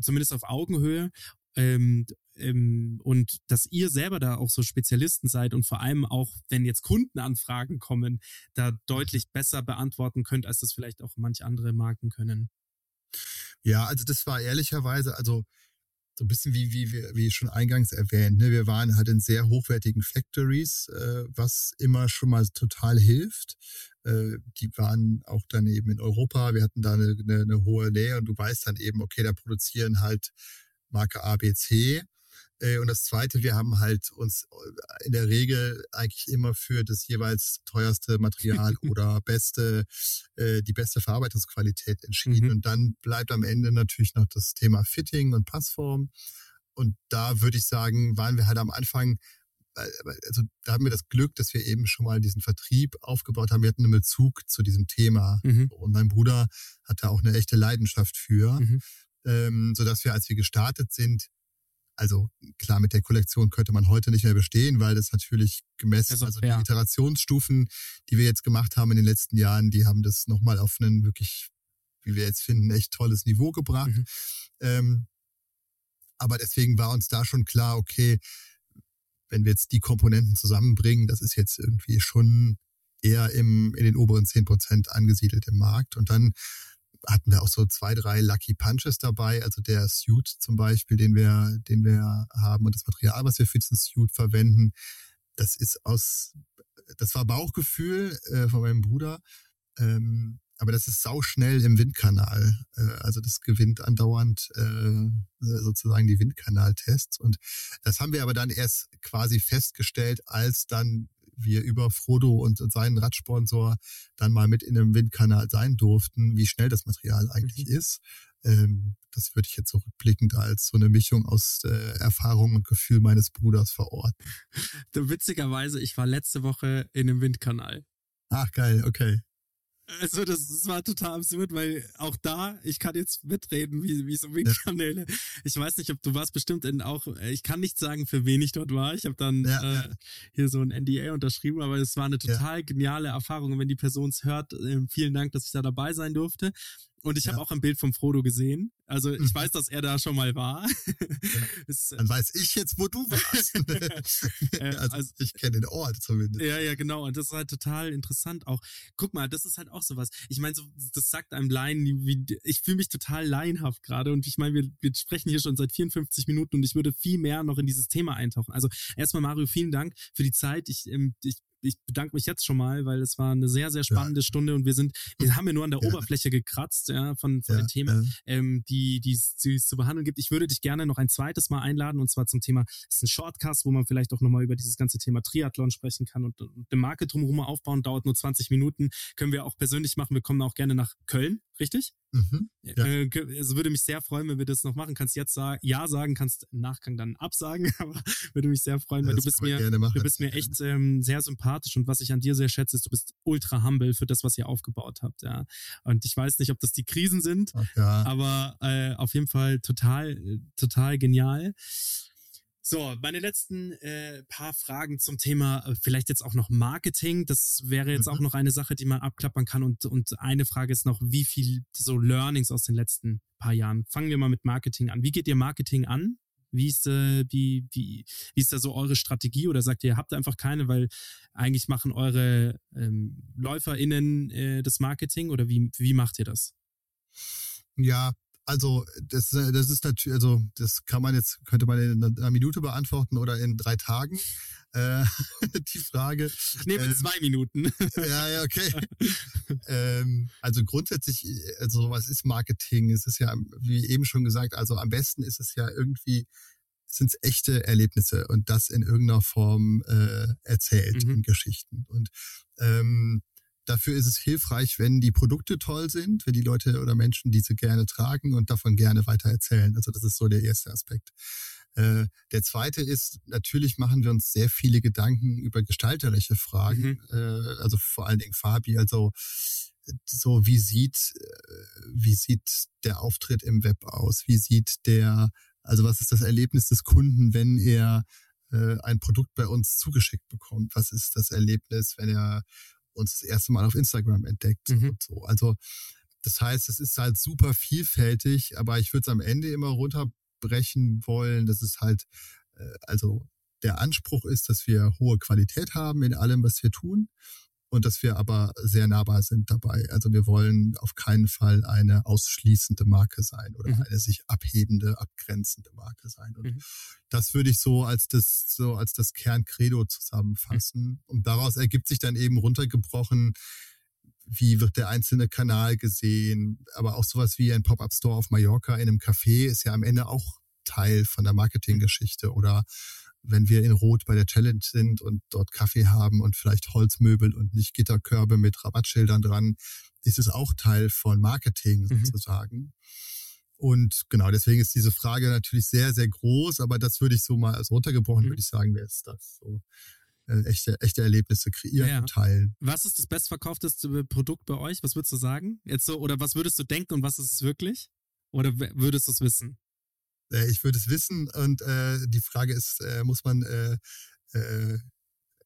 S6: zumindest auf Augenhöhe? Ähm, ähm, und dass ihr selber da auch so Spezialisten seid und vor allem auch, wenn jetzt Kundenanfragen kommen, da deutlich besser beantworten könnt, als das vielleicht auch manch andere Marken können.
S5: Ja, also das war ehrlicherweise, also so ein bisschen wie, wie, wie schon eingangs erwähnt, ne? wir waren halt in sehr hochwertigen Factories, äh, was immer schon mal total hilft. Äh, die waren auch dann eben in Europa, wir hatten da eine, eine, eine hohe Nähe und du weißt dann eben, okay, da produzieren halt Marke ABC und das Zweite, wir haben halt uns äh, in der Regel eigentlich immer für das jeweils teuerste Material oder beste, äh, die beste Verarbeitungsqualität entschieden. Mhm. Und dann bleibt am Ende natürlich noch das Thema Fitting und Passform. Und da würde ich sagen, waren wir halt am Anfang also da haben wir das Glück, dass wir eben schon mal diesen Vertrieb aufgebaut haben. Wir hatten einen Bezug zu diesem Thema. Mhm. Und mein Bruder hatte auch eine echte Leidenschaft für, mhm. ähm, sodass wir, als wir gestartet sind, also klar, mit der Kollektion könnte man heute nicht mehr bestehen, weil das natürlich gemessen, also, also die ja. Iterationsstufen, die wir jetzt gemacht haben in den letzten Jahren, die haben das nochmal auf einen wirklich, wie wir jetzt finden, echt tolles Niveau gebracht. Mhm. Ähm, aber deswegen war uns da schon klar, okay, wenn wir jetzt die Komponenten zusammenbringen, das ist jetzt irgendwie schon eher im, in den oberen zehn Prozent angesiedelt im Markt. Und dann hatten wir auch so zwei, drei Lucky Punches dabei. Also der Suit zum Beispiel, den wir, den wir haben und das Material, was wir für diesen Suit verwenden, das ist aus, das war Bauchgefühl äh, von meinem Bruder. Ähm, aber das ist sauschnell im Windkanal. Äh, also das gewinnt andauernd äh, sozusagen die Windkanaltests. Und das haben wir aber dann erst quasi festgestellt, als dann wir über Frodo und seinen Radsponsor dann mal mit in einem Windkanal sein durften, wie schnell das Material eigentlich mhm. ist. Ähm, das würde ich jetzt so rückblickend als so eine Mischung aus äh, Erfahrung und Gefühl meines Bruders verorten.
S6: Witzigerweise, ich war letzte Woche in einem Windkanal.
S5: Ach geil, okay.
S6: Also das, das war total absurd, weil auch da, ich kann jetzt mitreden, wie, wie so Windkanäle. Ja. Ich weiß nicht, ob du warst bestimmt in auch, ich kann nicht sagen, für wen ich dort war. Ich habe dann ja, äh, hier so ein NDA unterschrieben, aber es war eine total ja. geniale Erfahrung. Und wenn die Person es hört, äh, vielen Dank, dass ich da dabei sein durfte. Und ich ja. habe auch ein Bild vom Frodo gesehen. Also ich mhm. weiß, dass er da schon mal war. Ja.
S5: Dann weiß ich jetzt, wo du warst. Also, also, ich kenne den Ort zumindest.
S6: Ja, ja, genau. Und das ist halt total interessant auch. Guck mal, das ist halt auch sowas. Ich meine, so, das sagt einem Laien, wie, ich fühle mich total laienhaft gerade. Und ich meine, wir, wir sprechen hier schon seit 54 Minuten und ich würde viel mehr noch in dieses Thema eintauchen. Also erstmal, Mario, vielen Dank für die Zeit. Ich, ähm, ich ich bedanke mich jetzt schon mal, weil es war eine sehr, sehr spannende ja. Stunde und wir sind, wir haben ja nur an der ja. Oberfläche gekratzt, ja, von, von ja, den Themen, ähm, die, die, die es zu behandeln gibt. Ich würde dich gerne noch ein zweites Mal einladen und zwar zum Thema, es ist ein Shortcast, wo man vielleicht auch nochmal über dieses ganze Thema Triathlon sprechen kann und, und eine Marke drumherum aufbauen, dauert nur 20 Minuten, können wir auch persönlich machen. Wir kommen auch gerne nach Köln, richtig? Mhm, ja. äh, also würde mich sehr freuen, wenn wir das noch machen. Kannst jetzt sagen, ja sagen, kannst im Nachgang dann absagen, aber würde mich sehr freuen, weil du bist mir, du bist mir echt ähm, sehr sympathisch und was ich an dir sehr schätze, ist, du bist ultra humble für das, was ihr aufgebaut habt, ja. Und ich weiß nicht, ob das die Krisen sind, ja. aber äh, auf jeden Fall total, total genial. So, meine letzten äh, paar Fragen zum Thema äh, vielleicht jetzt auch noch Marketing. Das wäre jetzt mhm. auch noch eine Sache, die man abklappern kann. Und, und eine Frage ist noch, wie viel so Learnings aus den letzten paar Jahren? Fangen wir mal mit Marketing an. Wie geht ihr Marketing an? Wie ist, äh, wie, wie, wie ist da so eure Strategie? Oder sagt ihr, ihr habt einfach keine, weil eigentlich machen eure ähm, LäuferInnen äh, das Marketing? Oder wie, wie macht ihr das?
S5: Ja, also das, äh, das ist natürlich, also das kann man jetzt, könnte man in einer Minute beantworten oder in drei Tagen. Äh, die Frage.
S6: Ich nehme ähm, zwei Minuten.
S5: ja, ja, okay. ähm, also grundsätzlich, also was ist Marketing? Es ist ja, wie eben schon gesagt, also am besten ist es ja irgendwie, sind es echte Erlebnisse und das in irgendeiner Form äh, erzählt mhm. in Geschichten. Und ähm, Dafür ist es hilfreich, wenn die Produkte toll sind, wenn die Leute oder Menschen diese gerne tragen und davon gerne weiter erzählen. Also das ist so der erste Aspekt. Äh, der zweite ist, natürlich machen wir uns sehr viele Gedanken über gestalterische Fragen, mhm. äh, also vor allen Dingen Fabi, also so wie sieht, äh, wie sieht der Auftritt im Web aus? Wie sieht der, also was ist das Erlebnis des Kunden, wenn er äh, ein Produkt bei uns zugeschickt bekommt? Was ist das Erlebnis, wenn er uns das erste Mal auf Instagram entdeckt mhm. und so. Also das heißt, es ist halt super vielfältig, aber ich würde es am Ende immer runterbrechen wollen, dass es halt, äh, also der Anspruch ist, dass wir hohe Qualität haben in allem, was wir tun und dass wir aber sehr nahbar sind dabei. Also wir wollen auf keinen Fall eine ausschließende Marke sein oder mhm. eine sich abhebende, abgrenzende Marke sein. Und mhm. das würde ich so als das, so als das Kerncredo zusammenfassen. Mhm. Und daraus ergibt sich dann eben runtergebrochen, wie wird der einzelne Kanal gesehen, aber auch sowas wie ein Pop-up-Store auf Mallorca in einem Café ist ja am Ende auch Teil von der Marketinggeschichte oder wenn wir in Rot bei der Challenge sind und dort Kaffee haben und vielleicht Holzmöbel und nicht Gitterkörbe mit Rabattschildern dran, ist es auch Teil von Marketing mhm. sozusagen. Mhm. Und genau, deswegen ist diese Frage natürlich sehr, sehr groß, aber das würde ich so mal als runtergebrochen, mhm. würde ich sagen, wäre es das so. Äh, echte, echte Erlebnisse kreieren ja. und teilen.
S6: Was ist das bestverkaufteste Produkt bei euch? Was würdest du sagen? Jetzt so, oder was würdest du denken und was ist es wirklich? Oder würdest du es wissen?
S5: Äh, ich würde es wissen und äh, die Frage ist, äh, muss man äh, äh,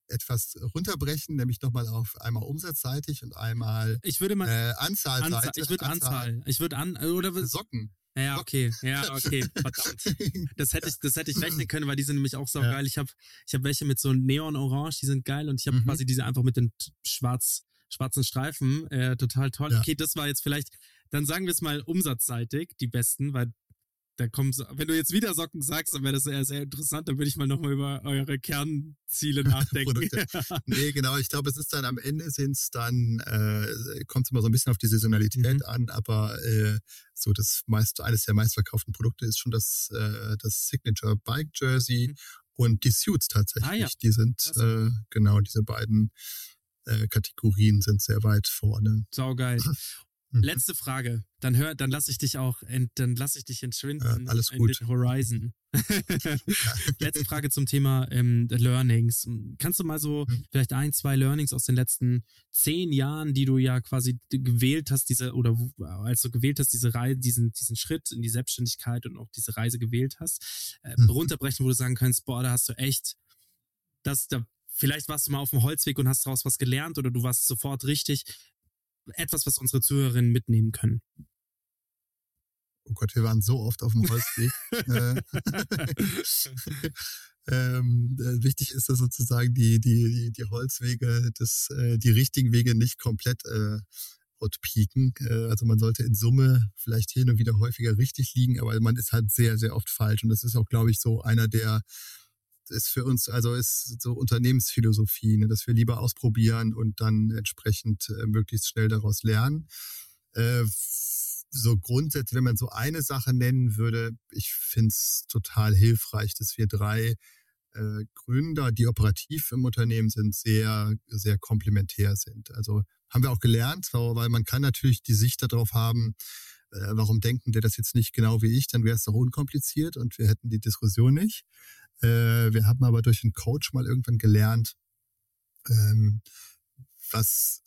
S5: etwas runterbrechen, nämlich nochmal auf einmal umsatzseitig und einmal
S6: ich würde mal
S5: äh, Anzahlseitig.
S6: Anzahl, ich würde Anzahl. Ich würde an oder
S5: Socken.
S6: Ja, okay. Ja, okay. Verdammt. Das hätte ich, das hätte ich rechnen können, weil die sind nämlich auch so ja. geil. Ich habe, ich habe welche mit so Neon-Orange, die sind geil und ich habe mhm. quasi diese einfach mit den schwarz, schwarzen Streifen. Äh, total toll. Ja. Okay, das war jetzt vielleicht, dann sagen wir es mal umsatzseitig, die besten, weil da kommen, wenn du jetzt wieder Socken sagst, dann wäre das sehr, sehr interessant. Dann würde ich mal nochmal über eure Kernziele nachdenken.
S5: Nee, genau. Ich glaube, es ist dann am Ende sind es dann, äh, kommt es immer so ein bisschen auf die Saisonalität
S6: Mhm.
S5: an, aber äh, so das meiste, eines der meistverkauften Produkte ist schon das, äh, das Signature Bike Jersey
S6: Mhm.
S5: und die Suits tatsächlich.
S6: Ah, ja.
S5: Die sind, äh, genau, diese beiden äh, Kategorien sind sehr weit vorne.
S6: Saugeil.
S5: Mhm.
S6: Letzte Frage. Dann hör, dann lasse ich dich auch, dann lasse ich dich entschwinden
S5: Ja, alles
S6: in
S5: gut.
S6: den Horizon. Letzte Frage zum Thema ähm, Learnings. Kannst du mal so
S5: Mhm.
S6: vielleicht ein, zwei Learnings aus den letzten zehn Jahren, die du ja quasi gewählt hast, diese oder als du gewählt hast, diese Reise, diesen diesen Schritt in die Selbstständigkeit und auch diese Reise gewählt hast, äh,
S5: Mhm.
S6: runterbrechen, wo du sagen kannst, boah, da hast du echt, das da vielleicht warst du mal auf dem Holzweg und hast daraus was gelernt oder du warst sofort richtig. Etwas, was unsere Zuhörerinnen mitnehmen können.
S5: Oh Gott, wir waren so oft auf dem Holzweg. Äh, ähm, äh, wichtig ist, dass sozusagen die, die, die, Holzwege, das, äh, die richtigen Wege nicht komplett äh, outpeaken. Also man sollte in Summe vielleicht hin und wieder häufiger richtig liegen, aber man ist halt sehr, sehr oft falsch. Und das ist auch, glaube ich, so einer der ist für uns, also ist so Unternehmensphilosophie, ne, dass wir lieber ausprobieren und dann entsprechend äh, möglichst schnell daraus lernen. Äh, so grundsätzlich, wenn man so eine Sache nennen würde, ich finde es total hilfreich, dass wir drei äh, Gründer, die operativ im Unternehmen sind, sehr, sehr komplementär sind. Also haben wir auch gelernt, weil man kann natürlich die Sicht darauf haben, äh, warum denken der das jetzt nicht genau wie ich, dann wäre es doch unkompliziert und wir hätten die Diskussion nicht. Äh, wir haben aber durch einen Coach mal irgendwann gelernt, ähm, was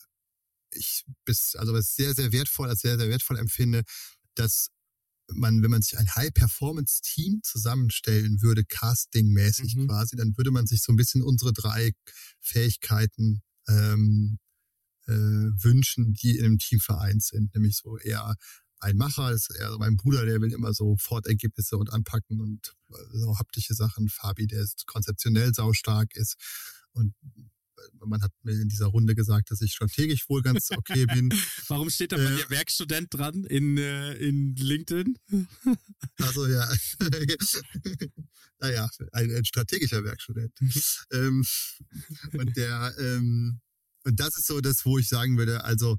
S5: ich bis, also was sehr, sehr wertvoll, als sehr, sehr wertvoll empfinde, dass man, wenn man sich ein High-Performance-Team zusammenstellen würde, castingmäßig
S6: Mhm.
S5: quasi, dann würde man sich so ein bisschen unsere drei Fähigkeiten ähm, äh, wünschen, die in einem Team vereint sind. Nämlich so eher ein Macher, ist eher so mein Bruder, der will immer sofort Ergebnisse und anpacken und äh, so haptische Sachen. Fabi, der ist konzeptionell saustark ist. Und man hat mir in dieser Runde gesagt, dass ich strategisch wohl ganz okay bin.
S6: Warum steht da bei
S5: Äh,
S6: dir Werkstudent dran in, äh, in LinkedIn?
S5: Also ja, naja, ein, ein strategischer Werkstudent.
S6: Mhm.
S5: ähm, und der, ähm, und das ist so das, wo ich sagen würde, also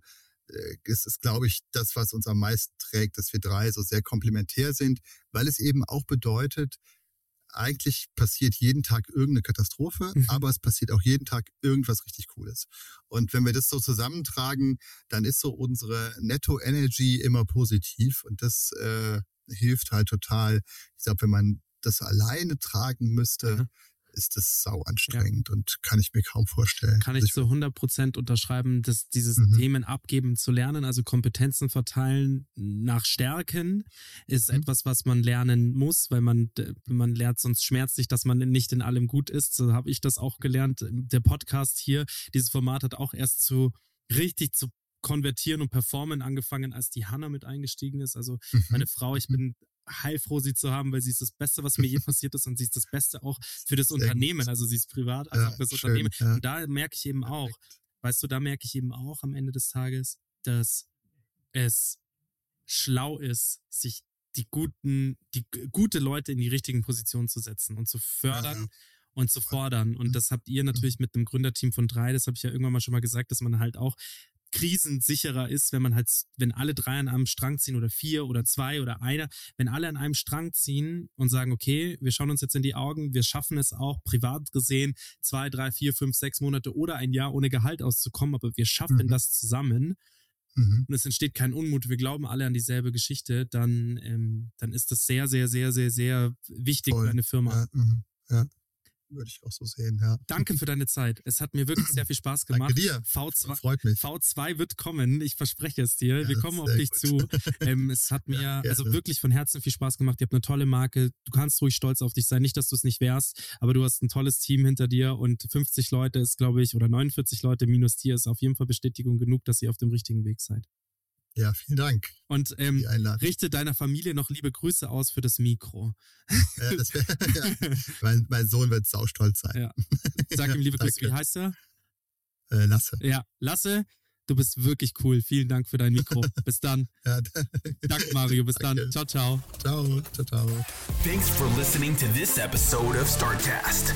S5: äh, es ist, glaube ich, das, was uns am meisten trägt, dass wir drei so sehr komplementär sind, weil es eben auch bedeutet, eigentlich passiert jeden Tag irgendeine Katastrophe,
S6: Mhm.
S5: aber es passiert auch jeden Tag irgendwas richtig Cooles. Und wenn wir das so zusammentragen, dann ist so unsere Netto-Energy immer positiv und das äh, hilft halt total. Ich glaube, wenn man das alleine tragen müsste,
S6: Mhm.
S5: Ist das sau anstrengend und kann ich mir kaum vorstellen.
S6: Kann
S5: Also
S6: ich zu 100% unterschreiben, dass dieses
S5: Mhm.
S6: Themen abgeben zu lernen, also Kompetenzen verteilen nach Stärken, ist
S5: Mhm.
S6: etwas, was man lernen muss, weil man, man lernt sonst schmerzlich, dass man nicht in allem gut ist. So habe ich das auch gelernt. Der Podcast hier, dieses Format hat auch erst zu richtig zu konvertieren und performen angefangen, als die Hanna mit eingestiegen ist. Also
S5: Mhm.
S6: meine Frau, ich bin heilfroh, sie zu haben, weil sie ist das Beste, was mir je passiert ist und sie ist das Beste auch für das. Unternehmen. Also sie ist privat, also
S5: Ja,
S6: für das
S5: schön,
S6: Unternehmen.
S5: ja.
S6: Und da merke ich eben auch, weißt du, da merke ich eben auch am Ende des Tages, dass es schlau ist, sich die guten, die gute Leute in die richtigen Positionen zu setzen und zu fördern
S5: Ja.
S6: und zu fordern. Und das habt ihr natürlich mit einem Gründerteam von drei, das habe ich ja irgendwann mal schon mal gesagt, dass man halt auch krisensicherer ist, wenn man halt, wenn alle drei an einem Strang ziehen oder vier oder zwei oder einer, wenn alle an einem Strang ziehen und sagen, okay, wir schauen uns jetzt in die Augen, wir schaffen es auch privat gesehen, zwei, drei, vier, fünf, sechs Monate oder ein Jahr ohne Gehalt auszukommen, aber wir schaffen
S5: Mhm.
S6: das zusammen
S5: Mhm.
S6: und es entsteht kein Unmut, wir glauben alle an dieselbe Geschichte, dann, ähm, dann ist das sehr, sehr, sehr, sehr, sehr wichtig
S5: Voll.
S6: für eine Firma.
S5: Ja, mhm. ja, würde ich auch so sehen, ja.
S6: Danke für deine Zeit. Es hat mir wirklich sehr viel Spaß gemacht.
S5: Danke dir.
S6: V2,
S5: Freut mich.
S6: V2 wird kommen, ich verspreche es dir.
S5: Ja,
S6: Wir kommen auf dich
S5: gut.
S6: zu. Ähm, es hat mir
S5: Ja,
S6: also wirklich von Herzen viel Spaß gemacht. Ihr habt eine tolle Marke. Du kannst ruhig stolz auf dich sein. Nicht, dass du es nicht wärst, aber du hast ein tolles Team hinter dir und 50 Leute ist, glaube ich, oder 49 Leute minus dir ist auf jeden Fall Bestätigung genug, dass ihr auf dem richtigen Weg seid.
S5: Ja, vielen Dank
S6: Und ähm, richte deiner Familie noch liebe Grüße aus für das Mikro.
S5: Ja, das wär, ja. mein, mein Sohn wird saustolz sein.
S6: Ja. Sag ihm liebe Grüße. Wie heißt er?
S5: Äh, Lasse.
S6: Ja, Lasse, Du bist wirklich cool. Vielen Dank für dein Mikro. Bis dann.
S5: Ja,
S6: Danke, Mario. Bis dann.
S5: Danke.
S6: Ciao, ciao.
S5: ciao, ciao, ciao.
S3: Thanks for listening to this episode of StartCast.